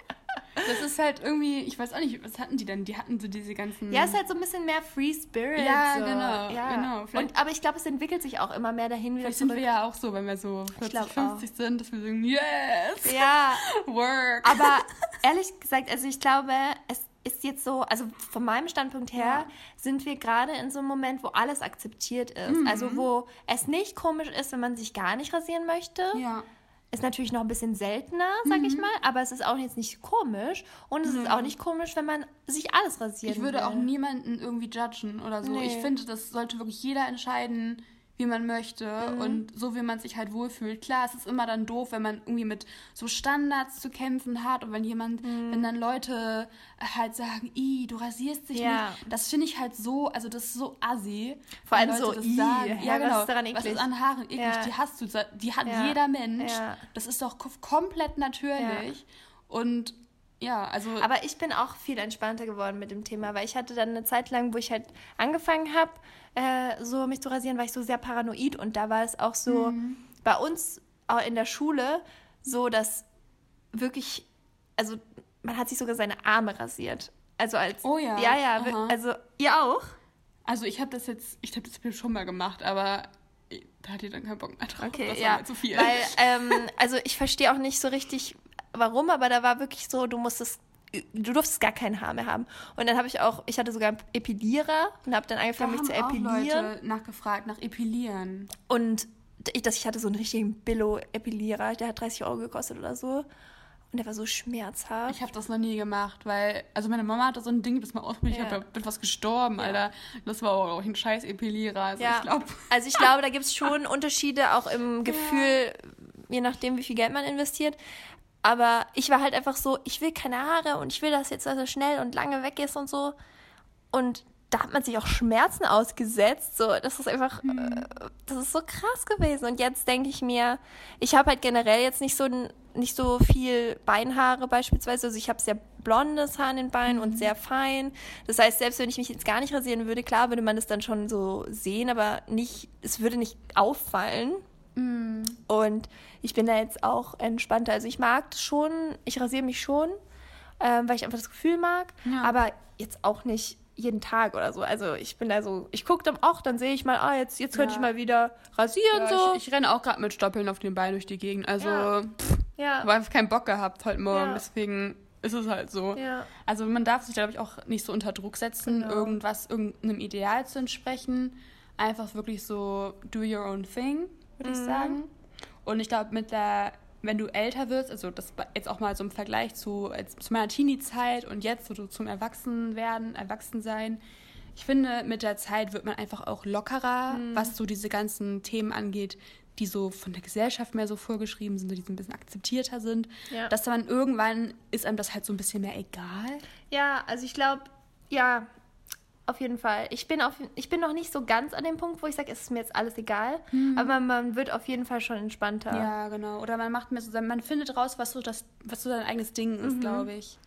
Das ist halt irgendwie, ich weiß auch nicht, was hatten die denn? Die hatten so diese ganzen. Ja, es ist halt so ein bisschen mehr Free Spirit. Ja, so. genau. Ja. genau. Und, aber ich glaube, es entwickelt sich auch immer mehr dahin. Vielleicht sind wir ja auch so, wenn wir so 40, 50 auch. sind, dass wir sagen, yes! Ja. Work. Aber ehrlich gesagt, also ich glaube, es ist jetzt so, also von meinem Standpunkt her ja. sind wir gerade in so einem Moment, wo alles akzeptiert ist. Mhm. Also wo es nicht komisch ist, wenn man sich gar nicht rasieren möchte. Ja. Ist natürlich noch ein bisschen seltener, sag mhm. ich mal, aber es ist auch jetzt nicht komisch. Und es mhm. ist auch nicht komisch, wenn man sich alles rasiert. Ich würde will. auch niemanden irgendwie judgen oder so. Nee. Ich finde, das sollte wirklich jeder entscheiden, wie man möchte mhm. und so wie man sich halt wohlfühlt. Klar, es ist immer dann doof, wenn man irgendwie mit so Standards zu kämpfen hat und wenn jemand, mhm. wenn dann Leute halt sagen, i, du rasierst dich ja. nicht. Das finde ich halt so, also das ist so assi. Vor allem so, i, sagen. ja, genau. Was ist daran eklig? Was ist an Haaren eklig? Ja. Die hast du, die hat ja. jeder Mensch. Das ist doch komplett natürlich und ja, also. Aber ich bin auch viel entspannter geworden mit dem Thema, weil ich hatte dann eine Zeit lang, wo ich halt angefangen habe, äh, so mich zu rasieren, war ich so sehr paranoid und da war es auch so mhm. bei uns auch in der Schule so, dass wirklich, also man hat sich sogar seine Arme rasiert. Also als. Oh ja. Ja, ja, Aha. also ihr auch? Also ich habe das jetzt, ich habe das schon mal gemacht, aber da hatte ich dann keinen Bock mehr drauf. Okay, das ja. War mir zu viel. Weil, ähm, also ich verstehe auch nicht so richtig, warum, aber da war wirklich so, du musstest du durftest gar kein Haar mehr haben. Und dann habe ich auch, ich hatte sogar einen Epilierer und habe dann angefangen, da mich zu epilieren. Auch Leute nachgefragt nach Epilieren. Und ich, das, ich hatte so einen richtigen Billo-Epilierer, der hat 30 Euro gekostet oder so. Und der war so schmerzhaft. Ich habe das noch nie gemacht, weil, also meine Mama hatte so ein Ding, das mal ausprobiert, ja. ich habe mit was gestorben, ja. Alter. Das war auch ein scheiß Epilierer. Also ja. ich glaube. Also ich glaube, da gibt es schon Unterschiede, auch im Gefühl, ja. je nachdem, wie viel Geld man investiert. Aber ich war halt einfach so, ich will keine Haare und ich will, dass jetzt also schnell und lange weg ist und so. Und da hat man sich auch Schmerzen ausgesetzt. So, das ist einfach, mhm. das ist so krass gewesen. Und jetzt denke ich mir, ich habe halt generell jetzt nicht so nicht so viel Beinhaare beispielsweise. Also ich habe sehr blondes Haar in den Beinen mhm. und sehr fein. Das heißt, selbst wenn ich mich jetzt gar nicht rasieren würde, klar würde man das dann schon so sehen, aber nicht, es würde nicht auffallen. Mhm. Und ich bin da jetzt auch entspannter. Also ich mag das schon, ich rasiere mich schon, ähm, weil ich einfach das Gefühl mag, ja. aber jetzt auch nicht jeden Tag oder so. Also ich bin da so, ich gucke dann auch, dann sehe ich mal, ah, jetzt, jetzt könnte ja. ich mal wieder rasieren. Ja, so. Ich, ich renne auch gerade mit Stoppeln auf den Beinen durch die Gegend. Also ja. Pff, ja. habe einfach keinen Bock gehabt heute Morgen. Deswegen ist es halt so. Also man darf sich, glaube ich, auch nicht so unter Druck setzen, genau. irgendwas, irgendeinem Ideal zu entsprechen. Einfach wirklich so do your own thing, würde mhm. ich sagen. Und ich glaube, mit der, wenn du älter wirst, also das jetzt auch mal so im Vergleich zu, zu meiner Teenie-Zeit und jetzt so zum Erwachsenwerden, Erwachsensein, ich finde, mit der Zeit wird man einfach auch lockerer, mhm. was so diese ganzen Themen angeht, die so von der Gesellschaft mehr so vorgeschrieben sind, die so ein bisschen akzeptierter sind. Ja. Dass dann irgendwann ist einem das halt so ein bisschen mehr egal. Ja, also ich glaube, ja, auf jeden Fall. Ich bin, auf, ich bin noch nicht so ganz an dem Punkt, wo ich sage, es ist mir jetzt alles egal. Mhm. Aber man wird auf jeden Fall schon entspannter. Ja, genau. Oder man macht mir so, man findet raus, was so das, was so dein eigenes Ding ist, mhm. glaube ich.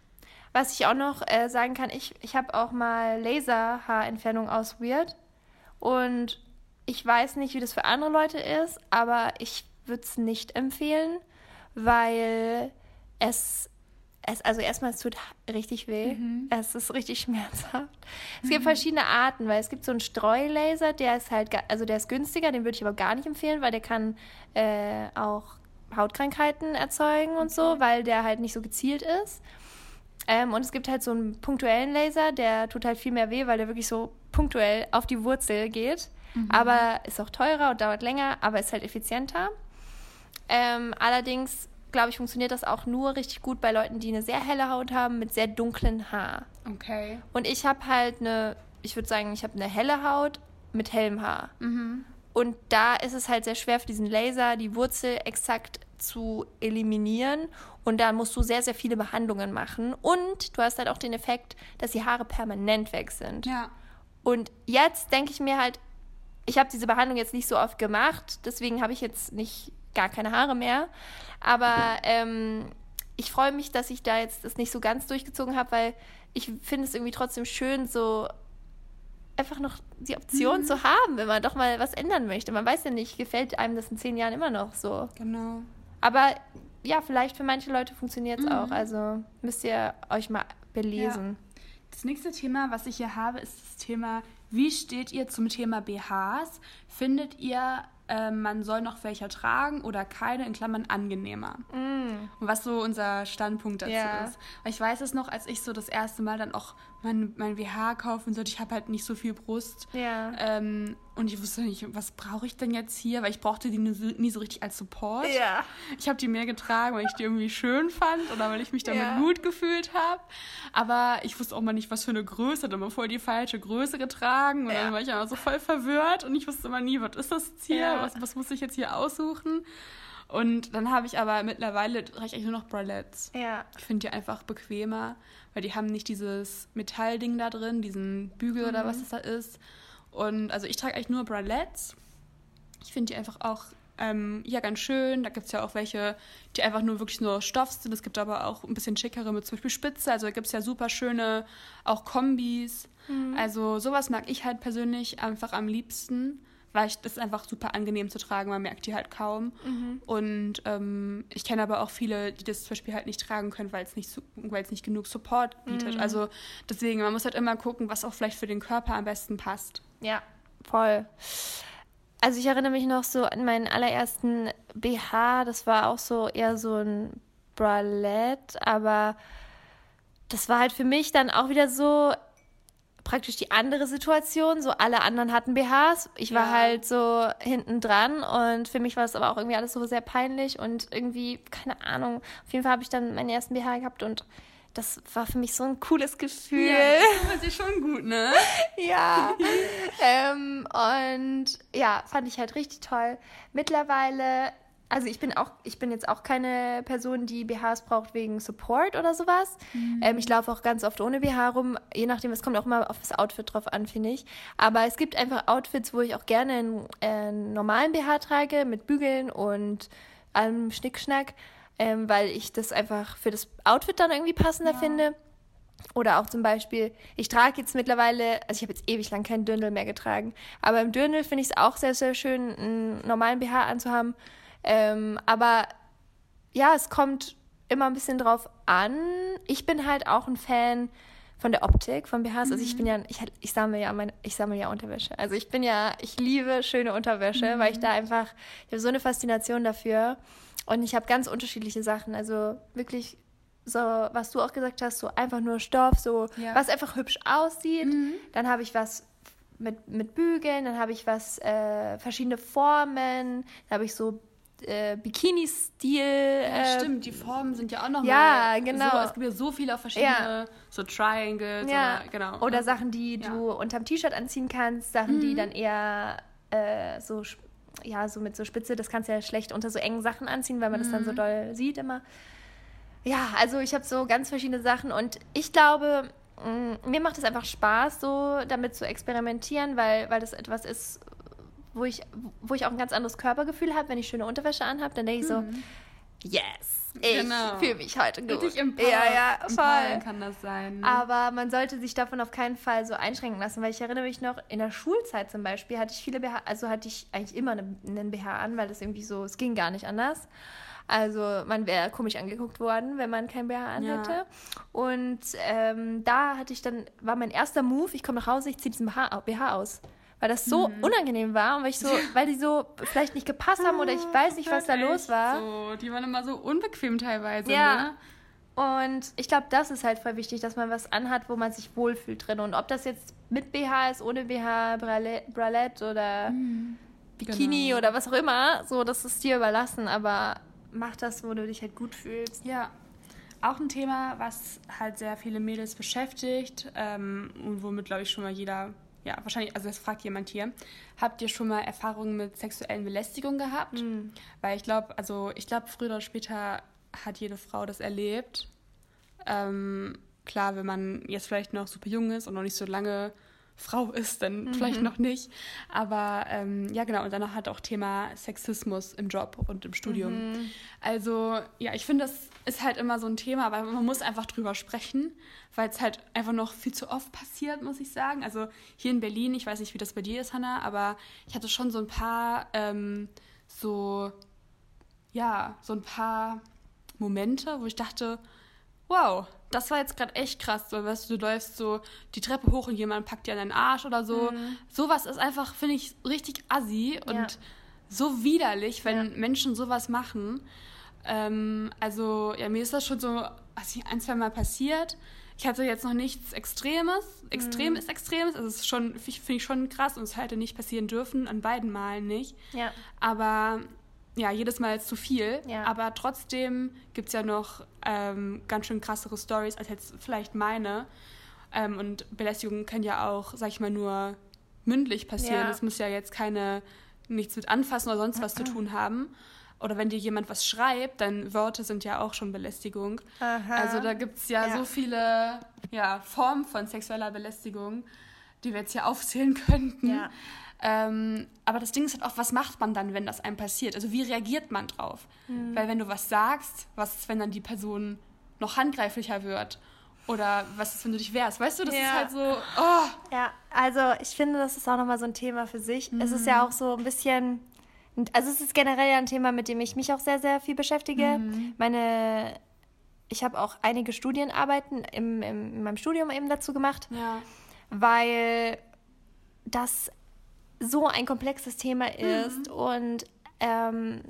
Was ich auch noch äh, sagen kann, ich, ich habe auch mal Laserhaarentfernung aus Weird. Und ich weiß nicht, wie das für andere Leute ist, aber ich würde es nicht empfehlen, weil es es, also erstmal, es tut richtig weh. Mhm. Es ist richtig schmerzhaft. Es mhm. gibt verschiedene Arten, weil es gibt so einen Streulaser, der ist halt, also der ist günstiger, den würde ich aber gar nicht empfehlen, weil der kann äh, auch Hautkrankheiten erzeugen und okay. so, weil der halt nicht so gezielt ist. Ähm, und es gibt halt so einen punktuellen Laser, der tut halt viel mehr weh, weil der wirklich so punktuell auf die Wurzel geht. Mhm. Aber ist auch teurer und dauert länger, aber ist halt effizienter. Ähm, allerdings glaube ich, funktioniert das auch nur richtig gut bei Leuten, die eine sehr helle Haut haben mit sehr dunklen Haar. Okay. Und ich habe halt eine, ich würde sagen, ich habe eine helle Haut mit hellem Haar. Mhm. Und da ist es halt sehr schwer für diesen Laser die Wurzel exakt zu eliminieren. Und da musst du sehr, sehr viele Behandlungen machen. Und du hast halt auch den Effekt, dass die Haare permanent weg sind. Ja. Und jetzt denke ich mir halt, ich habe diese Behandlung jetzt nicht so oft gemacht, deswegen habe ich jetzt nicht gar keine Haare mehr. Aber ähm, ich freue mich, dass ich da jetzt das nicht so ganz durchgezogen habe, weil ich finde es irgendwie trotzdem schön, so einfach noch die Option mhm. zu haben, wenn man doch mal was ändern möchte. Man weiß ja nicht, gefällt einem das in zehn Jahren immer noch so. Genau. Aber ja, vielleicht für manche Leute funktioniert es mhm. auch. Also müsst ihr euch mal belesen. Ja. Das nächste Thema, was ich hier habe, ist das Thema, wie steht ihr zum Thema BHs? Findet ihr äh, man soll noch welche tragen oder keine, in Klammern angenehmer. Mm. Und was so unser Standpunkt dazu yeah. ist. Weil ich weiß es noch, als ich so das erste Mal dann auch mein, mein BH kaufen sollte, ich habe halt nicht so viel Brust. Ja. Ähm, und ich wusste nicht, was brauche ich denn jetzt hier? Weil ich brauchte die nie so richtig als Support. Ja. Ich habe die mehr getragen, weil ich die irgendwie schön fand oder weil ich mich damit ja. gut gefühlt habe. Aber ich wusste auch mal nicht, was für eine Größe. Hatte immer voll die falsche Größe getragen. Und ja. dann war ich immer so voll verwirrt und ich wusste immer nie, was ist das jetzt hier? Ja. Was, was muss ich jetzt hier aussuchen? Und dann habe ich aber mittlerweile trage ich eigentlich nur noch Bralettes. Ja. Ich finde die einfach bequemer, weil die haben nicht dieses Metallding da drin, diesen Bügel mhm. oder was das da ist. Und also ich trage eigentlich nur Bralettes. Ich finde die einfach auch ähm, ja ganz schön. Da gibt es ja auch welche, die einfach nur wirklich nur Stoff sind. Es gibt aber auch ein bisschen schickere mit zum Beispiel Spitze. Also da gibt es ja super schöne auch Kombis. Mhm. Also sowas mag ich halt persönlich einfach am liebsten weil ich, das ist einfach super angenehm zu tragen, man merkt die halt kaum. Mhm. Und ähm, ich kenne aber auch viele, die das zum Beispiel halt nicht tragen können, weil es nicht, weil es nicht genug Support bietet. Mhm. Also deswegen, man muss halt immer gucken, was auch vielleicht für den Körper am besten passt. Ja, voll. Also ich erinnere mich noch so an meinen allerersten BH, das war auch so eher so ein Bralette, aber das war halt für mich dann auch wieder so, praktisch die andere Situation. So alle anderen hatten BHs. Ich war ja. halt so hinten dran und für mich war es aber auch irgendwie alles so sehr peinlich und irgendwie, keine Ahnung. Auf jeden Fall habe ich dann meinen ersten BH gehabt und das war für mich so ein cooles Gefühl. Ja, das war sich schon gut, ne? ja. ähm, und ja, fand ich halt richtig toll. Mittlerweile also ich bin auch, ich bin jetzt auch keine Person, die BHs braucht wegen Support oder sowas. Mhm. Ähm, ich laufe auch ganz oft ohne BH rum, je nachdem, es kommt auch immer auf das Outfit drauf an, finde ich. Aber es gibt einfach Outfits, wo ich auch gerne einen, äh, normalen BH trage mit Bügeln und allem Schnickschnack, ähm, weil ich das einfach für das Outfit dann irgendwie passender ja. finde. Oder auch zum Beispiel, ich trage jetzt mittlerweile, also ich habe jetzt ewig lang keinen Dürndl mehr getragen, aber im Dürndl finde ich es auch sehr, sehr schön, einen normalen BH anzuhaben ähm, aber ja, es kommt immer ein bisschen drauf an. Ich bin halt auch ein Fan von der Optik von BHs. Mhm. Also ich bin mhm. ja, ich, ich sammle ja meine, ich sammle ja Unterwäsche. Also ich bin ja, ich liebe schöne Unterwäsche, mhm. weil ich da einfach, ich habe so eine Faszination dafür. Und ich habe ganz unterschiedliche Sachen. Also wirklich so, was du auch gesagt hast, so einfach nur Stoff, so ja. was einfach hübsch aussieht. Mhm. Dann habe ich was mit, mit Bügeln, dann habe ich was, äh, verschiedene Formen, dann habe ich so äh, Bikini-Stil. Ja, äh, stimmt, die Formen sind ja auch noch Ja, genau. So, es gibt ja so viele verschiedene, ja. so Triangles ja. oder, genau. Oder Sachen, die du unterm T-Shirt anziehen kannst, Sachen, mhm. die dann eher äh, so, ja, so mit so Spitze, das kannst du ja schlecht unter so engen Sachen anziehen, weil man mhm. das dann so mhm. doll sieht immer. Ja, also ich habe so ganz verschiedene Sachen und ich glaube, mm, mir macht es einfach Spaß, so damit zu experimentieren, weil, weil das etwas ist, wo ich, wo ich auch ein ganz anderes Körpergefühl habe, wenn ich schöne Unterwäsche anhabe, dann denke ich so, mhm. yes, ich genau. fühle mich heute gut. Richtig empower, ja, ja, voll. kann das sein. Ne? Aber man sollte sich davon auf keinen Fall so einschränken lassen, weil ich erinnere mich noch, in der Schulzeit zum Beispiel hatte ich viele BH, also hatte ich eigentlich immer einen BH an, weil das irgendwie so, es ging gar nicht anders. Also man wäre komisch angeguckt worden, wenn man kein BH anhätte. Ja. Und ähm, da hatte ich dann, war mein erster Move, ich komme nach Hause, ich ziehe diesen BH aus weil das so mhm. unangenehm war und weil ich so, weil die so vielleicht nicht gepasst haben oder ich weiß nicht, was da los war. So. Die waren immer so unbequem teilweise. Ja. Ne? Und ich glaube, das ist halt voll wichtig, dass man was anhat, wo man sich wohlfühlt drin. Und ob das jetzt mit BH ist, ohne BH, Bralette oder mhm. Bikini genau. oder was auch immer, so, das ist dir überlassen. Aber mach das, wo du dich halt gut fühlst. Ja. Auch ein Thema, was halt sehr viele Mädels beschäftigt ähm, und womit, glaube ich, schon mal jeder ja, wahrscheinlich, also das fragt jemand hier, habt ihr schon mal Erfahrungen mit sexuellen Belästigung gehabt? Mhm. Weil ich glaube, also ich glaube, früher oder später hat jede Frau das erlebt. Ähm, klar, wenn man jetzt vielleicht noch super jung ist und noch nicht so lange Frau ist, dann mhm. vielleicht noch nicht. Aber ähm, ja, genau. Und dann hat auch Thema Sexismus im Job und im Studium. Mhm. Also ja, ich finde, das ist halt immer so ein Thema, aber man muss einfach drüber sprechen, weil es halt einfach noch viel zu oft passiert, muss ich sagen. Also hier in Berlin, ich weiß nicht, wie das bei dir ist, Hannah, aber ich hatte schon so ein paar ähm, so, ja, so ein paar Momente, wo ich dachte, wow, das war jetzt gerade echt krass, weil weißt du, du läufst so die Treppe hoch und jemand packt dir an deinen Arsch oder so. Mhm. Sowas ist einfach, finde ich, richtig assi und ja. so widerlich, wenn ja. Menschen sowas machen. Ähm, also, ja, mir ist das schon so also ein, zwei Mal passiert. Ich hatte jetzt noch nichts Extremes. Extrem mhm. ist Extremes. Also, es ist schon, finde ich schon krass und es hätte nicht passieren dürfen, an beiden Malen nicht. Ja. Aber ja, jedes Mal zu viel. Ja. Aber trotzdem gibt es ja noch ähm, ganz schön krassere Stories als jetzt vielleicht meine. Ähm, und Belästigungen können ja auch, sag ich mal, nur mündlich passieren. Es ja. muss ja jetzt keine, nichts mit Anfassen oder sonst was zu tun haben. Oder wenn dir jemand was schreibt, dann Worte sind ja auch schon Belästigung. Aha. Also da gibt es ja, ja, so viele ja, Formen von sexueller Belästigung, die wir jetzt hier aufzählen könnten. Ja. Ähm, aber das Ding ist halt auch, was macht man dann, wenn das einem passiert? Also wie reagiert man drauf? Mhm. Weil wenn du was sagst, was ist, wenn dann die Person noch handgreiflicher wird? Oder was ist, wenn du dich wehrst? Weißt du, das ja. ist halt so. Oh. Ja, also ich finde, das ist auch nochmal so ein Thema für sich. Mhm. Es ist ja auch so ein bisschen. Also es ist generell ja ein Thema, mit dem ich mich auch sehr, sehr viel beschäftige. Mhm. Meine, ich habe auch einige Studienarbeiten im, im, in meinem Studium eben dazu gemacht, ja. weil das so ein komplexes Thema ist mhm. und ähm,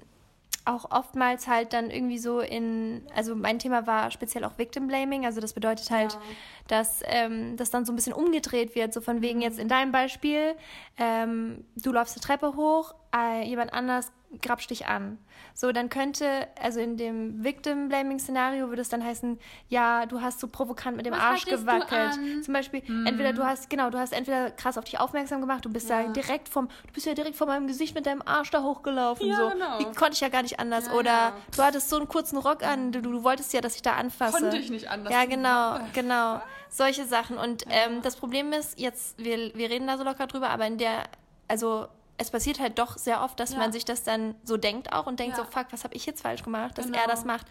auch oftmals halt dann irgendwie so in, also mein Thema war speziell auch Victim Blaming, also das bedeutet halt, ja. dass ähm, das dann so ein bisschen umgedreht wird, so von wegen jetzt in deinem Beispiel, ähm, du läufst die Treppe hoch, äh, jemand anders grapscht dich an. So, dann könnte, also in dem Victim-Blaming-Szenario würde es dann heißen, ja, du hast so provokant mit dem Was Arsch gewackelt. Zum Beispiel, hm. entweder du hast, genau, du hast entweder krass auf dich aufmerksam gemacht, du bist ja. da direkt vom, du bist ja direkt vor meinem Gesicht mit deinem Arsch da hochgelaufen. Ja, so. Genau. Wie, konnte ich ja gar nicht anders. Ja, Oder ja. du hattest so einen kurzen Rock an, du, du wolltest ja, dass ich da anfasse. Konnte ich nicht anders. Ja, genau, genau. Solche Sachen. Und ähm, das Problem ist, jetzt, wir, wir reden da so locker drüber, aber in der, also es passiert halt doch sehr oft, dass ja. man sich das dann so denkt auch und denkt ja. so, fuck, was habe ich jetzt falsch gemacht, dass genau. er das macht.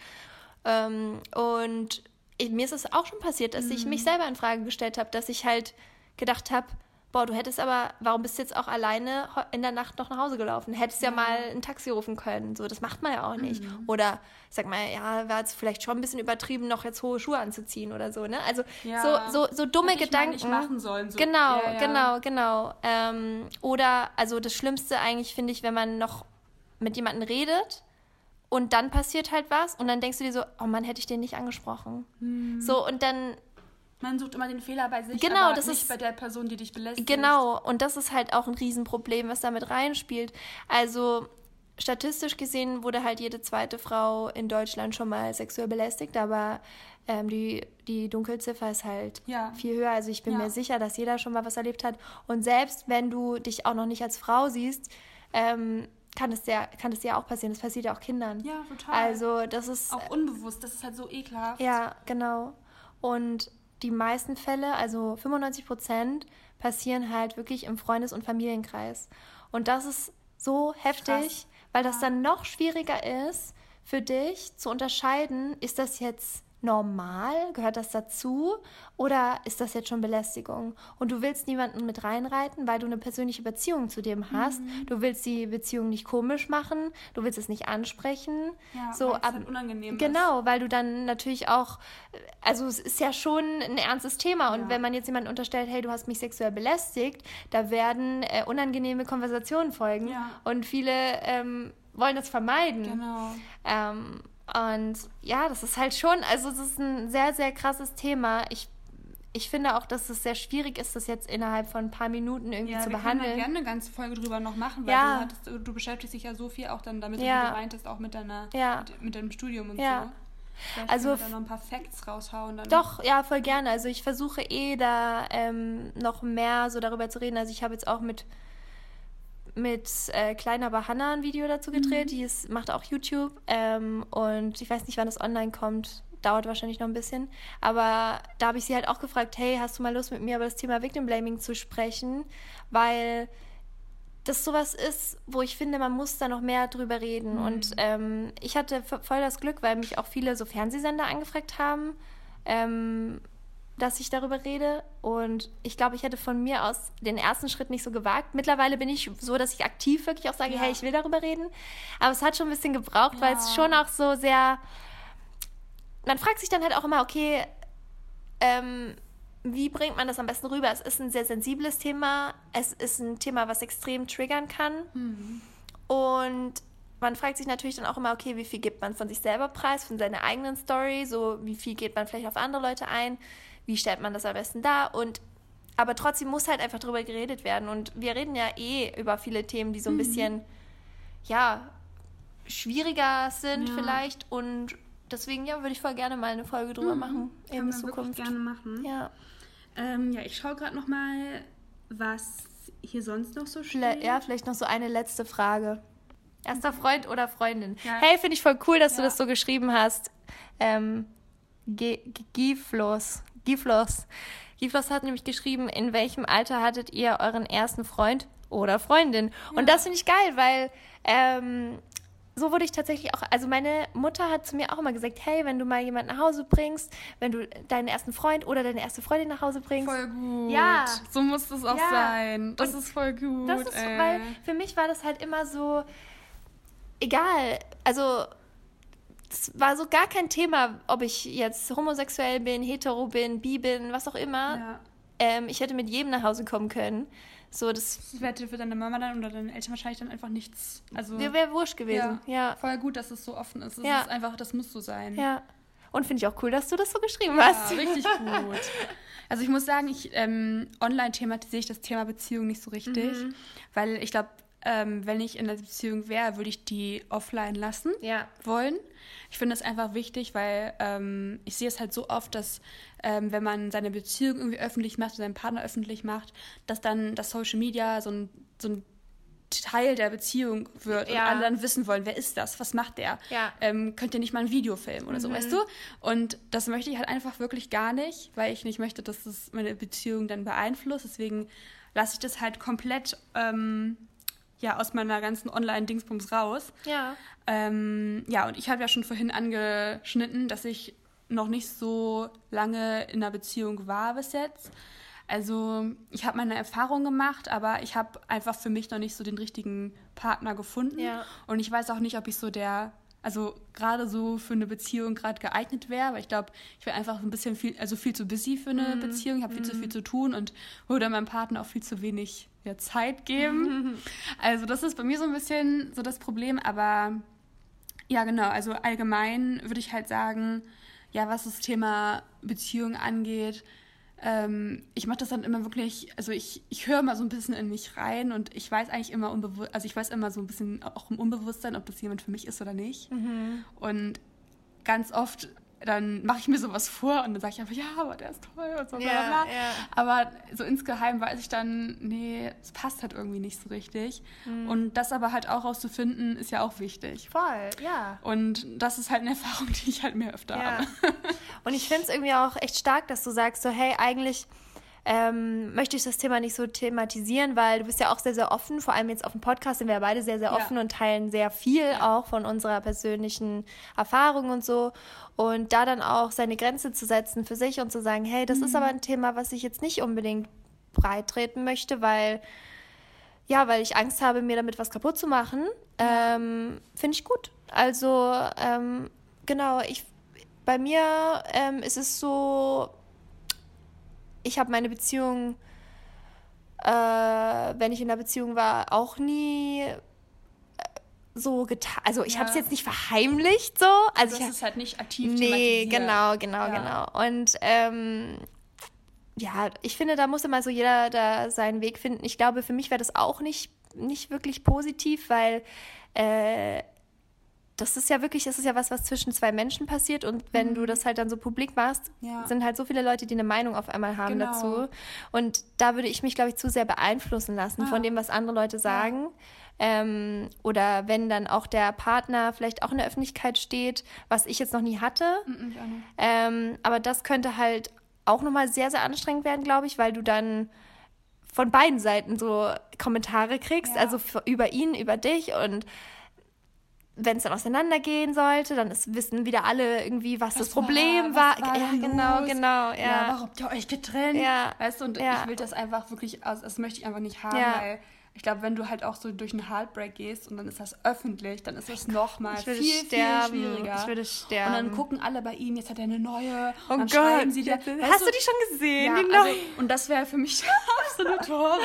Ähm, und ich, mir ist es auch schon passiert, dass mhm. ich mich selber in Frage gestellt habe, dass ich halt gedacht habe, boah, du hättest aber, warum bist du jetzt auch alleine in der Nacht noch nach Hause gelaufen? Hättest ja, ja mal ein Taxi rufen können. So, das macht man ja auch nicht. Mhm. Oder sag mal, ja, war es vielleicht schon ein bisschen übertrieben, noch jetzt hohe Schuhe anzuziehen oder so, ne? Also ja. so, so, so dumme Hätte Gedanken. Ich mal nicht machen sollen. So. Genau, ja, genau, genau. Ähm, oder, also das Schlimmste eigentlich finde ich, wenn man noch mit jemandem redet und dann passiert halt was und dann denkst du dir so, oh Mann, hätte ich den nicht angesprochen. Mhm. So, und dann man sucht immer den Fehler bei sich, genau, aber das nicht ist, bei der Person, die dich belästigt. Genau, und das ist halt auch ein Riesenproblem, was damit reinspielt. Also statistisch gesehen wurde halt jede zweite Frau in Deutschland schon mal sexuell belästigt, aber ähm, die, die Dunkelziffer ist halt ja. viel höher. Also ich bin ja. mir sicher, dass jeder schon mal was erlebt hat. Und selbst wenn du dich auch noch nicht als Frau siehst, ähm, kann es ja kann es ja auch passieren. Das passiert ja auch Kindern. Ja, total. Also das ist auch unbewusst. Das ist halt so ekelhaft. Ja, genau. Und die meisten Fälle, also 95 Prozent, passieren halt wirklich im Freundes- und Familienkreis. Und das ist so heftig, Krass. weil das dann noch schwieriger ist für dich zu unterscheiden, ist das jetzt normal? Gehört das dazu? Oder ist das jetzt schon Belästigung? Und du willst niemanden mit reinreiten, weil du eine persönliche Beziehung zu dem hast. Mhm. Du willst die Beziehung nicht komisch machen, du willst es nicht ansprechen. Ja, so, es halt unangenehm Genau, ist. weil du dann natürlich auch, also es ist ja schon ein ernstes Thema. Und ja. wenn man jetzt jemanden unterstellt, hey, du hast mich sexuell belästigt, da werden äh, unangenehme Konversationen folgen. Ja. Und viele ähm, wollen das vermeiden. Genau. Ähm, und ja, das ist halt schon, also es ist ein sehr, sehr krasses Thema. Ich, ich finde auch, dass es sehr schwierig ist, das jetzt innerhalb von ein paar Minuten irgendwie ja, zu behandeln. Ja, wir können gerne eine ganze Folge drüber noch machen, weil ja. du, hattest, du beschäftigst dich ja so viel auch dann damit, ja. wie du meintest, auch mit, deiner, ja. mit, mit deinem Studium und ja. so. Vielleicht also da noch ein paar Facts raushauen. Dann. Doch, ja, voll gerne. Also ich versuche eh da ähm, noch mehr so darüber zu reden. Also ich habe jetzt auch mit mit äh, Kleiner aber Hannah ein Video dazu gedreht. Mhm. Die ist, macht auch YouTube. Ähm, und ich weiß nicht, wann es online kommt. Dauert wahrscheinlich noch ein bisschen. Aber da habe ich sie halt auch gefragt, hey, hast du mal Lust mit mir über das Thema Victim Blaming zu sprechen? Weil das sowas ist, wo ich finde, man muss da noch mehr drüber reden. Mhm. Und ähm, ich hatte voll das Glück, weil mich auch viele so Fernsehsender angefragt haben. Ähm, dass ich darüber rede. Und ich glaube, ich hätte von mir aus den ersten Schritt nicht so gewagt. Mittlerweile bin ich so, dass ich aktiv wirklich auch sage, ja. hey, ich will darüber reden. Aber es hat schon ein bisschen gebraucht, ja. weil es schon auch so sehr. Man fragt sich dann halt auch immer, okay, ähm, wie bringt man das am besten rüber? Es ist ein sehr sensibles Thema. Es ist ein Thema, was extrem triggern kann. Mhm. Und man fragt sich natürlich dann auch immer, okay, wie viel gibt man von sich selber preis, von seiner eigenen Story, so wie viel geht man vielleicht auf andere Leute ein wie stellt man das am besten dar und aber trotzdem muss halt einfach drüber geredet werden und wir reden ja eh über viele Themen, die so ein mhm. bisschen ja schwieriger sind ja. vielleicht und deswegen ja würde ich voll gerne mal eine Folge drüber mhm. machen Kann in Zukunft. gerne machen. Ja. Ähm, ja, ich schaue gerade noch mal, was hier sonst noch so steht. Ja, vielleicht noch so eine letzte Frage. Erster Freund oder Freundin? Ja. Hey, finde ich voll cool, dass ja. du das so geschrieben hast. Ähm, Giflos. Giflos. Giflos hat nämlich geschrieben, in welchem Alter hattet ihr euren ersten Freund oder Freundin? Ja. Und das finde ich geil, weil ähm, so wurde ich tatsächlich auch, also meine Mutter hat zu mir auch immer gesagt, hey, wenn du mal jemanden nach Hause bringst, wenn du deinen ersten Freund oder deine erste Freundin nach Hause bringst. Voll gut. Ja. So muss das auch ja. sein. Das Und ist voll gut. Das ist, ey. weil für mich war das halt immer so, egal, also es war so gar kein Thema, ob ich jetzt homosexuell bin, hetero bin, bi bin, was auch immer. Ja. Ähm, ich hätte mit jedem nach Hause kommen können. So, das, das wäre für deine Mama dann oder deine Eltern wahrscheinlich dann einfach nichts. Also, wäre wurscht gewesen, ja. ja. Voll gut, dass es so offen ist. Es ja. ist einfach, das muss so sein. Ja. Und finde ich auch cool, dass du das so geschrieben ja, hast. richtig gut. Also ich muss sagen, ich ähm, online thematisiere ich das Thema Beziehung nicht so richtig, mhm. weil ich glaube, ähm, wenn ich in der Beziehung wäre, würde ich die offline lassen ja. wollen. Ich finde das einfach wichtig, weil ähm, ich sehe es halt so oft, dass ähm, wenn man seine Beziehung irgendwie öffentlich macht, seinen Partner öffentlich macht, dass dann das Social Media so ein, so ein Teil der Beziehung wird ja. und alle dann wissen wollen, wer ist das, was macht der, ja. ähm, könnt ihr nicht mal ein Video filmen oder mhm. so, weißt du? Und das möchte ich halt einfach wirklich gar nicht, weil ich nicht möchte, dass das meine Beziehung dann beeinflusst. Deswegen lasse ich das halt komplett ähm, ja aus meiner ganzen Online-Dingsbums raus. Ja. Ähm, ja, und ich habe ja schon vorhin angeschnitten, dass ich noch nicht so lange in einer Beziehung war bis jetzt. Also ich habe meine Erfahrung gemacht, aber ich habe einfach für mich noch nicht so den richtigen Partner gefunden. Ja. Und ich weiß auch nicht, ob ich so der, also gerade so für eine Beziehung gerade geeignet wäre, weil ich glaube, ich wäre einfach ein bisschen viel, also viel zu busy für eine mm. Beziehung. Ich habe viel mm. zu viel zu tun und würde meinem Partner auch viel zu wenig ja, Zeit geben. Also das ist bei mir so ein bisschen so das Problem, aber ja genau, also allgemein würde ich halt sagen, ja, was das Thema Beziehung angeht, ähm, ich mache das dann immer wirklich, also ich, ich höre mal so ein bisschen in mich rein und ich weiß eigentlich immer unbewusst, also ich weiß immer so ein bisschen auch im Unbewusstsein, ob das jemand für mich ist oder nicht. Mhm. Und ganz oft dann mache ich mir sowas vor und dann sage ich einfach, ja, aber der ist toll und so. Bla, bla, bla. Ja. Aber so insgeheim weiß ich dann, nee, es passt halt irgendwie nicht so richtig. Mhm. Und das aber halt auch rauszufinden, ist ja auch wichtig. Voll, ja. Und das ist halt eine Erfahrung, die ich halt mehr öfter ja. habe. Und ich finde es irgendwie auch echt stark, dass du sagst, so, hey, eigentlich ähm, möchte ich das Thema nicht so thematisieren, weil du bist ja auch sehr, sehr offen. Vor allem jetzt auf dem Podcast sind wir ja beide sehr, sehr offen ja. und teilen sehr viel ja. auch von unserer persönlichen Erfahrung und so. Und da dann auch seine Grenze zu setzen für sich und zu sagen, hey, das mhm. ist aber ein Thema, was ich jetzt nicht unbedingt breit treten möchte, weil ja, weil ich Angst habe, mir damit was kaputt zu machen, ähm, finde ich gut. Also ähm, genau, ich bei mir ähm, ist es so, ich habe meine Beziehung, äh, wenn ich in der Beziehung war, auch nie äh, so getan. Also ich ja. habe es jetzt nicht verheimlicht so. Also das ich, ist halt nicht aktiv Nee, genau, genau, ja. genau. Und ähm, ja, ich finde, da muss immer so jeder da seinen Weg finden. Ich glaube, für mich wäre das auch nicht, nicht wirklich positiv, weil äh, das ist ja wirklich, das ist ja was, was zwischen zwei Menschen passiert und wenn mhm. du das halt dann so publik machst, ja. sind halt so viele Leute, die eine Meinung auf einmal haben genau. dazu. Und da würde ich mich, glaube ich, zu sehr beeinflussen lassen ah. von dem, was andere Leute sagen. Ja. Ähm, oder wenn dann auch der Partner vielleicht auch in der Öffentlichkeit steht, was ich jetzt noch nie hatte. Mhm, ähm, aber das könnte halt auch nochmal sehr, sehr anstrengend werden, glaube ich, weil du dann von beiden Seiten so Kommentare kriegst, ja. also für, über ihn, über dich und wenn es dann auseinandergehen sollte, dann ist, wissen wieder alle irgendwie, was, was das Problem war. war. war ja, genau, genau. Ja. ja. warum habt ihr euch getrennt? Ja. Weißt du, und ja. ich will das einfach wirklich, also das möchte ich einfach nicht haben, weil ich glaube, wenn du halt auch so durch einen Heartbreak gehst und dann ist das öffentlich, dann ist das nochmal viel, sterben. viel schwieriger. Ich würde sterben. Und dann gucken alle bei ihm, jetzt hat er eine neue. Oh dann Gott. schreiben sie dir. Hast du, du die schon gesehen? Ja, also, und das wäre für mich absolut Horror.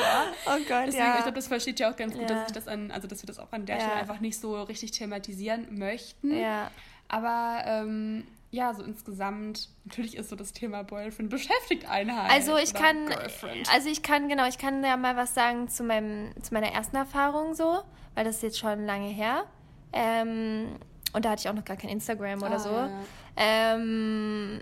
Oh Gott, Deswegen, ja. Ich glaube, das versteht ja auch ganz gut, ja. dass ich das an, also dass wir das auch an der Stelle einfach nicht so richtig thematisieren möchten. Ja. Aber ähm, ja, so insgesamt, natürlich ist so das Thema Boyfriend beschäftigt einen halt. Also ich kann, Girlfriend. also ich kann, genau, ich kann ja mal was sagen zu meinem, zu meiner ersten Erfahrung so, weil das ist jetzt schon lange her. Ähm, und da hatte ich auch noch gar kein Instagram oder ah, so. Ja. Ähm,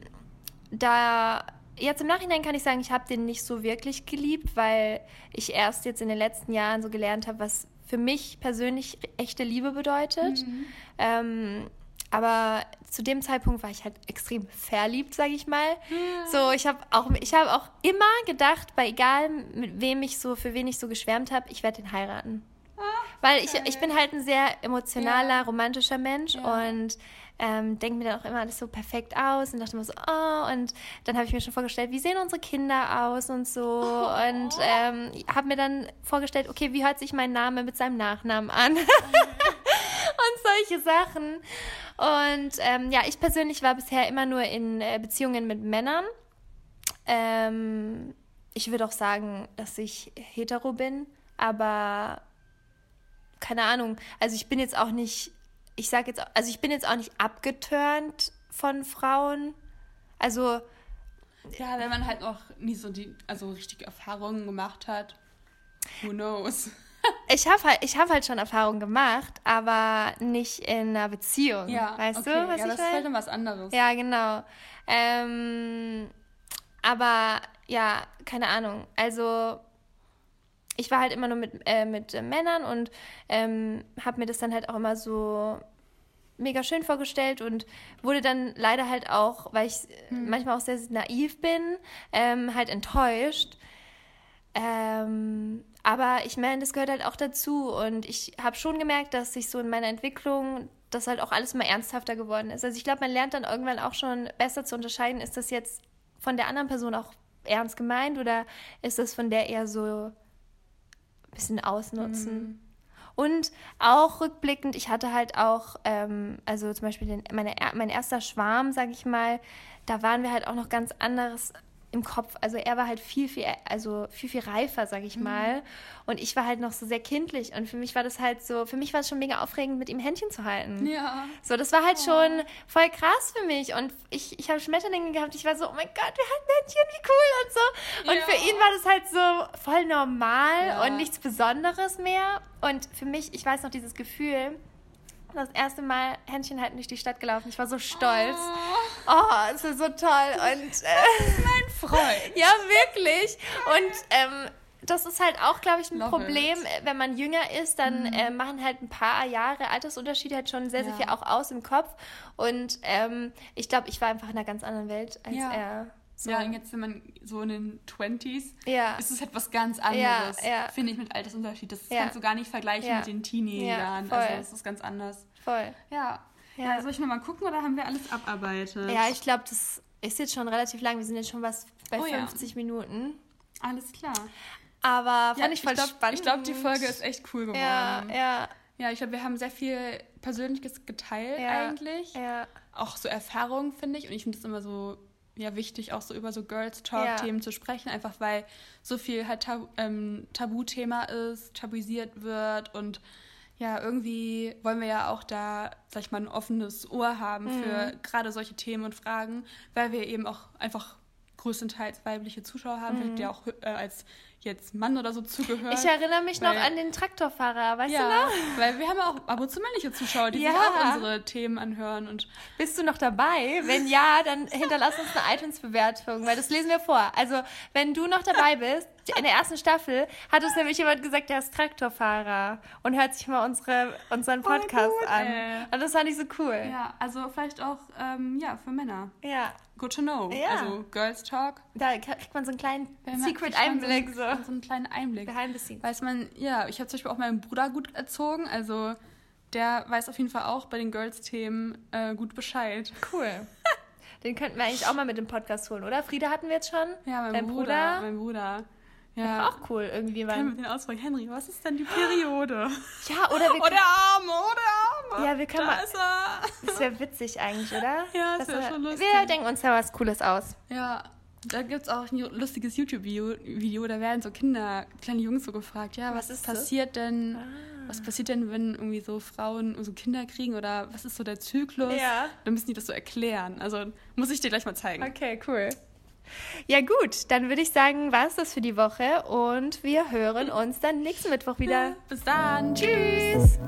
da, jetzt im Nachhinein kann ich sagen, ich habe den nicht so wirklich geliebt, weil ich erst jetzt in den letzten Jahren so gelernt habe, was für mich persönlich echte Liebe bedeutet. Mhm. Ähm, aber zu dem Zeitpunkt war ich halt extrem verliebt, sage ich mal. Ja. So, ich habe auch, ich habe auch immer gedacht, bei egal mit wem ich so, für wen ich so geschwärmt habe, ich werde den heiraten. Ach, Weil ich, ich bin halt ein sehr emotionaler, ja. romantischer Mensch ja. und ähm, denke mir dann auch immer alles so perfekt aus und dachte mir so, oh, und dann habe ich mir schon vorgestellt, wie sehen unsere Kinder aus und so oh. und ähm, habe mir dann vorgestellt, okay, wie hört sich mein Name mit seinem Nachnamen an? und solche Sachen. Und ähm, ja, ich persönlich war bisher immer nur in äh, Beziehungen mit Männern. Ähm, ich würde auch sagen, dass ich hetero bin, aber keine Ahnung. Also ich bin jetzt auch nicht, ich sage jetzt, also ich bin jetzt auch nicht abgeturnt von Frauen. Also ja, wenn man halt noch nie so die, also richtige Erfahrungen gemacht hat, who knows ich habe halt, hab halt schon Erfahrungen gemacht, aber nicht in einer Beziehung. Ja, weißt okay. du, was ja, ich das ist halt was anderes. Ja, genau. Ähm, aber ja, keine Ahnung. Also ich war halt immer nur mit, äh, mit äh, Männern und ähm, habe mir das dann halt auch immer so mega schön vorgestellt und wurde dann leider halt auch, weil ich hm. manchmal auch sehr, sehr naiv bin, ähm, halt enttäuscht. Ähm, aber ich meine, das gehört halt auch dazu. Und ich habe schon gemerkt, dass sich so in meiner Entwicklung das halt auch alles mal ernsthafter geworden ist. Also ich glaube, man lernt dann irgendwann auch schon besser zu unterscheiden, ist das jetzt von der anderen Person auch ernst gemeint oder ist das von der eher so ein bisschen ausnutzen? Mhm. Und auch rückblickend, ich hatte halt auch, ähm, also zum Beispiel den, meine, mein erster Schwarm, sag ich mal, da waren wir halt auch noch ganz anderes im Kopf. Also er war halt viel, viel, also viel, viel reifer, sag ich mhm. mal. Und ich war halt noch so sehr kindlich. Und für mich war das halt so, für mich war es schon mega aufregend, mit ihm Händchen zu halten. Ja. So, das war halt oh. schon voll krass für mich. Und ich, ich habe Schmetterlinge gehabt. Ich war so, oh mein Gott, wir hatten Händchen, wie cool und so. Und ja. für ihn war das halt so voll normal ja. und nichts Besonderes mehr. Und für mich, ich weiß noch dieses Gefühl, das erste Mal Händchen halten durch die Stadt gelaufen. Ich war so stolz. Oh Oh, das ist so toll. Und, äh, mein Freund. ja, wirklich. Und ähm, das ist halt auch, glaube ich, ein Love Problem. it. Wenn man jünger ist, dann äh, machen halt ein paar Jahre Altersunterschied halt schon sehr, sehr Ja. viel auch aus im Kopf. Und ähm, ich glaube, ich war einfach in einer ganz anderen Welt als Ja. er. So. Ja, und jetzt, wenn man so in den 20s, Ja. ist es etwas ganz anderes, Ja, ja. finde ich, mit Altersunterschied. Das kannst du gar nicht vergleichen mit den Teenie-Jahren. Also, das ist ganz anders. voll. Ja. Ja. Soll ich nochmal gucken oder haben wir alles abarbeitet? Ja, ich glaube, das ist jetzt schon relativ lang. Wir sind jetzt schon was bei Oh ja. 50 Minuten. Alles klar. Aber fand ich voll glaub, spannend. Ich glaube, die Folge ist echt cool geworden. Ja, ja, Ja, ich glaube, wir haben sehr viel Persönliches geteilt eigentlich. ja. Auch so Erfahrungen, finde ich. Und ich finde es immer so ja, wichtig, auch so über so Girls Talk-Themen zu sprechen, einfach weil so viel halt Tab ähm, Tabuthema ist, tabuisiert wird und ja, irgendwie wollen wir ja auch da, sag ich mal, ein offenes Ohr haben Mhm. für gerade solche Themen und Fragen, weil wir eben auch einfach größtenteils weibliche Zuschauer haben, vielleicht ja auch äh, als jetzt Mann oder so zugehört. Ich erinnere mich noch Weil- an den Traktorfahrer, weißt du ja, noch? weil wir haben auch ab und zu männliche Zuschauer, die sich Ja. auch unsere Themen anhören und Bist du noch dabei? Wenn ja, dann hinterlass uns eine iTunes-Bewertung, weil das lesen wir vor. Also, wenn du noch dabei bist, in der ersten Staffel hat uns nämlich jemand gesagt, der ist Traktorfahrer und hört sich mal unsere, unseren Voll Podcast gut, an. ey. Und das fand ich so cool. ja, also vielleicht auch ähm, ja für Männer. Ja. Good to know. Ja. Also Girls Talk. Da kriegt man so einen kleinen Secret-Einblick. So. So, einen kleinen Einblick. Behind the scenes. Weiß man, ja, ich habe zum Beispiel auch meinen Bruder gut erzogen, also der weiß auf jeden Fall auch bei den Girls-Themen äh, gut Bescheid. Cool. Den könnten wir eigentlich auch mal mit dem Podcast holen, oder? Frieda hatten wir jetzt schon. Ja, mein Dein Bruder, Bruder? Mein Bruder. Ja. Auch cool irgendwie. Können Weil, wir den ausfragen, Henry, was ist denn die Periode? ja, oder wir Oh, der Arme, oh, der Arme. Ja, wir können da mal- ist er. Das wäre witzig eigentlich, oder? Ja, das Dass wär wir- schon lustig. Wir denken uns da was Cooles aus. Ja, da gibt es auch ein lustiges YouTube-Video, Video, da werden so Kinder, kleine Jungs so gefragt, ja, was, Was ist das? passiert denn, was passiert denn, wenn irgendwie so Frauen so Kinder kriegen oder was ist so der Zyklus? Ja. Dann müssen die das so erklären. Also muss ich dir gleich mal zeigen. Okay, cool. Ja gut, dann würde ich sagen, war es das für die Woche und wir hören uns dann nächsten Mittwoch wieder. Bis dann. Tschüss.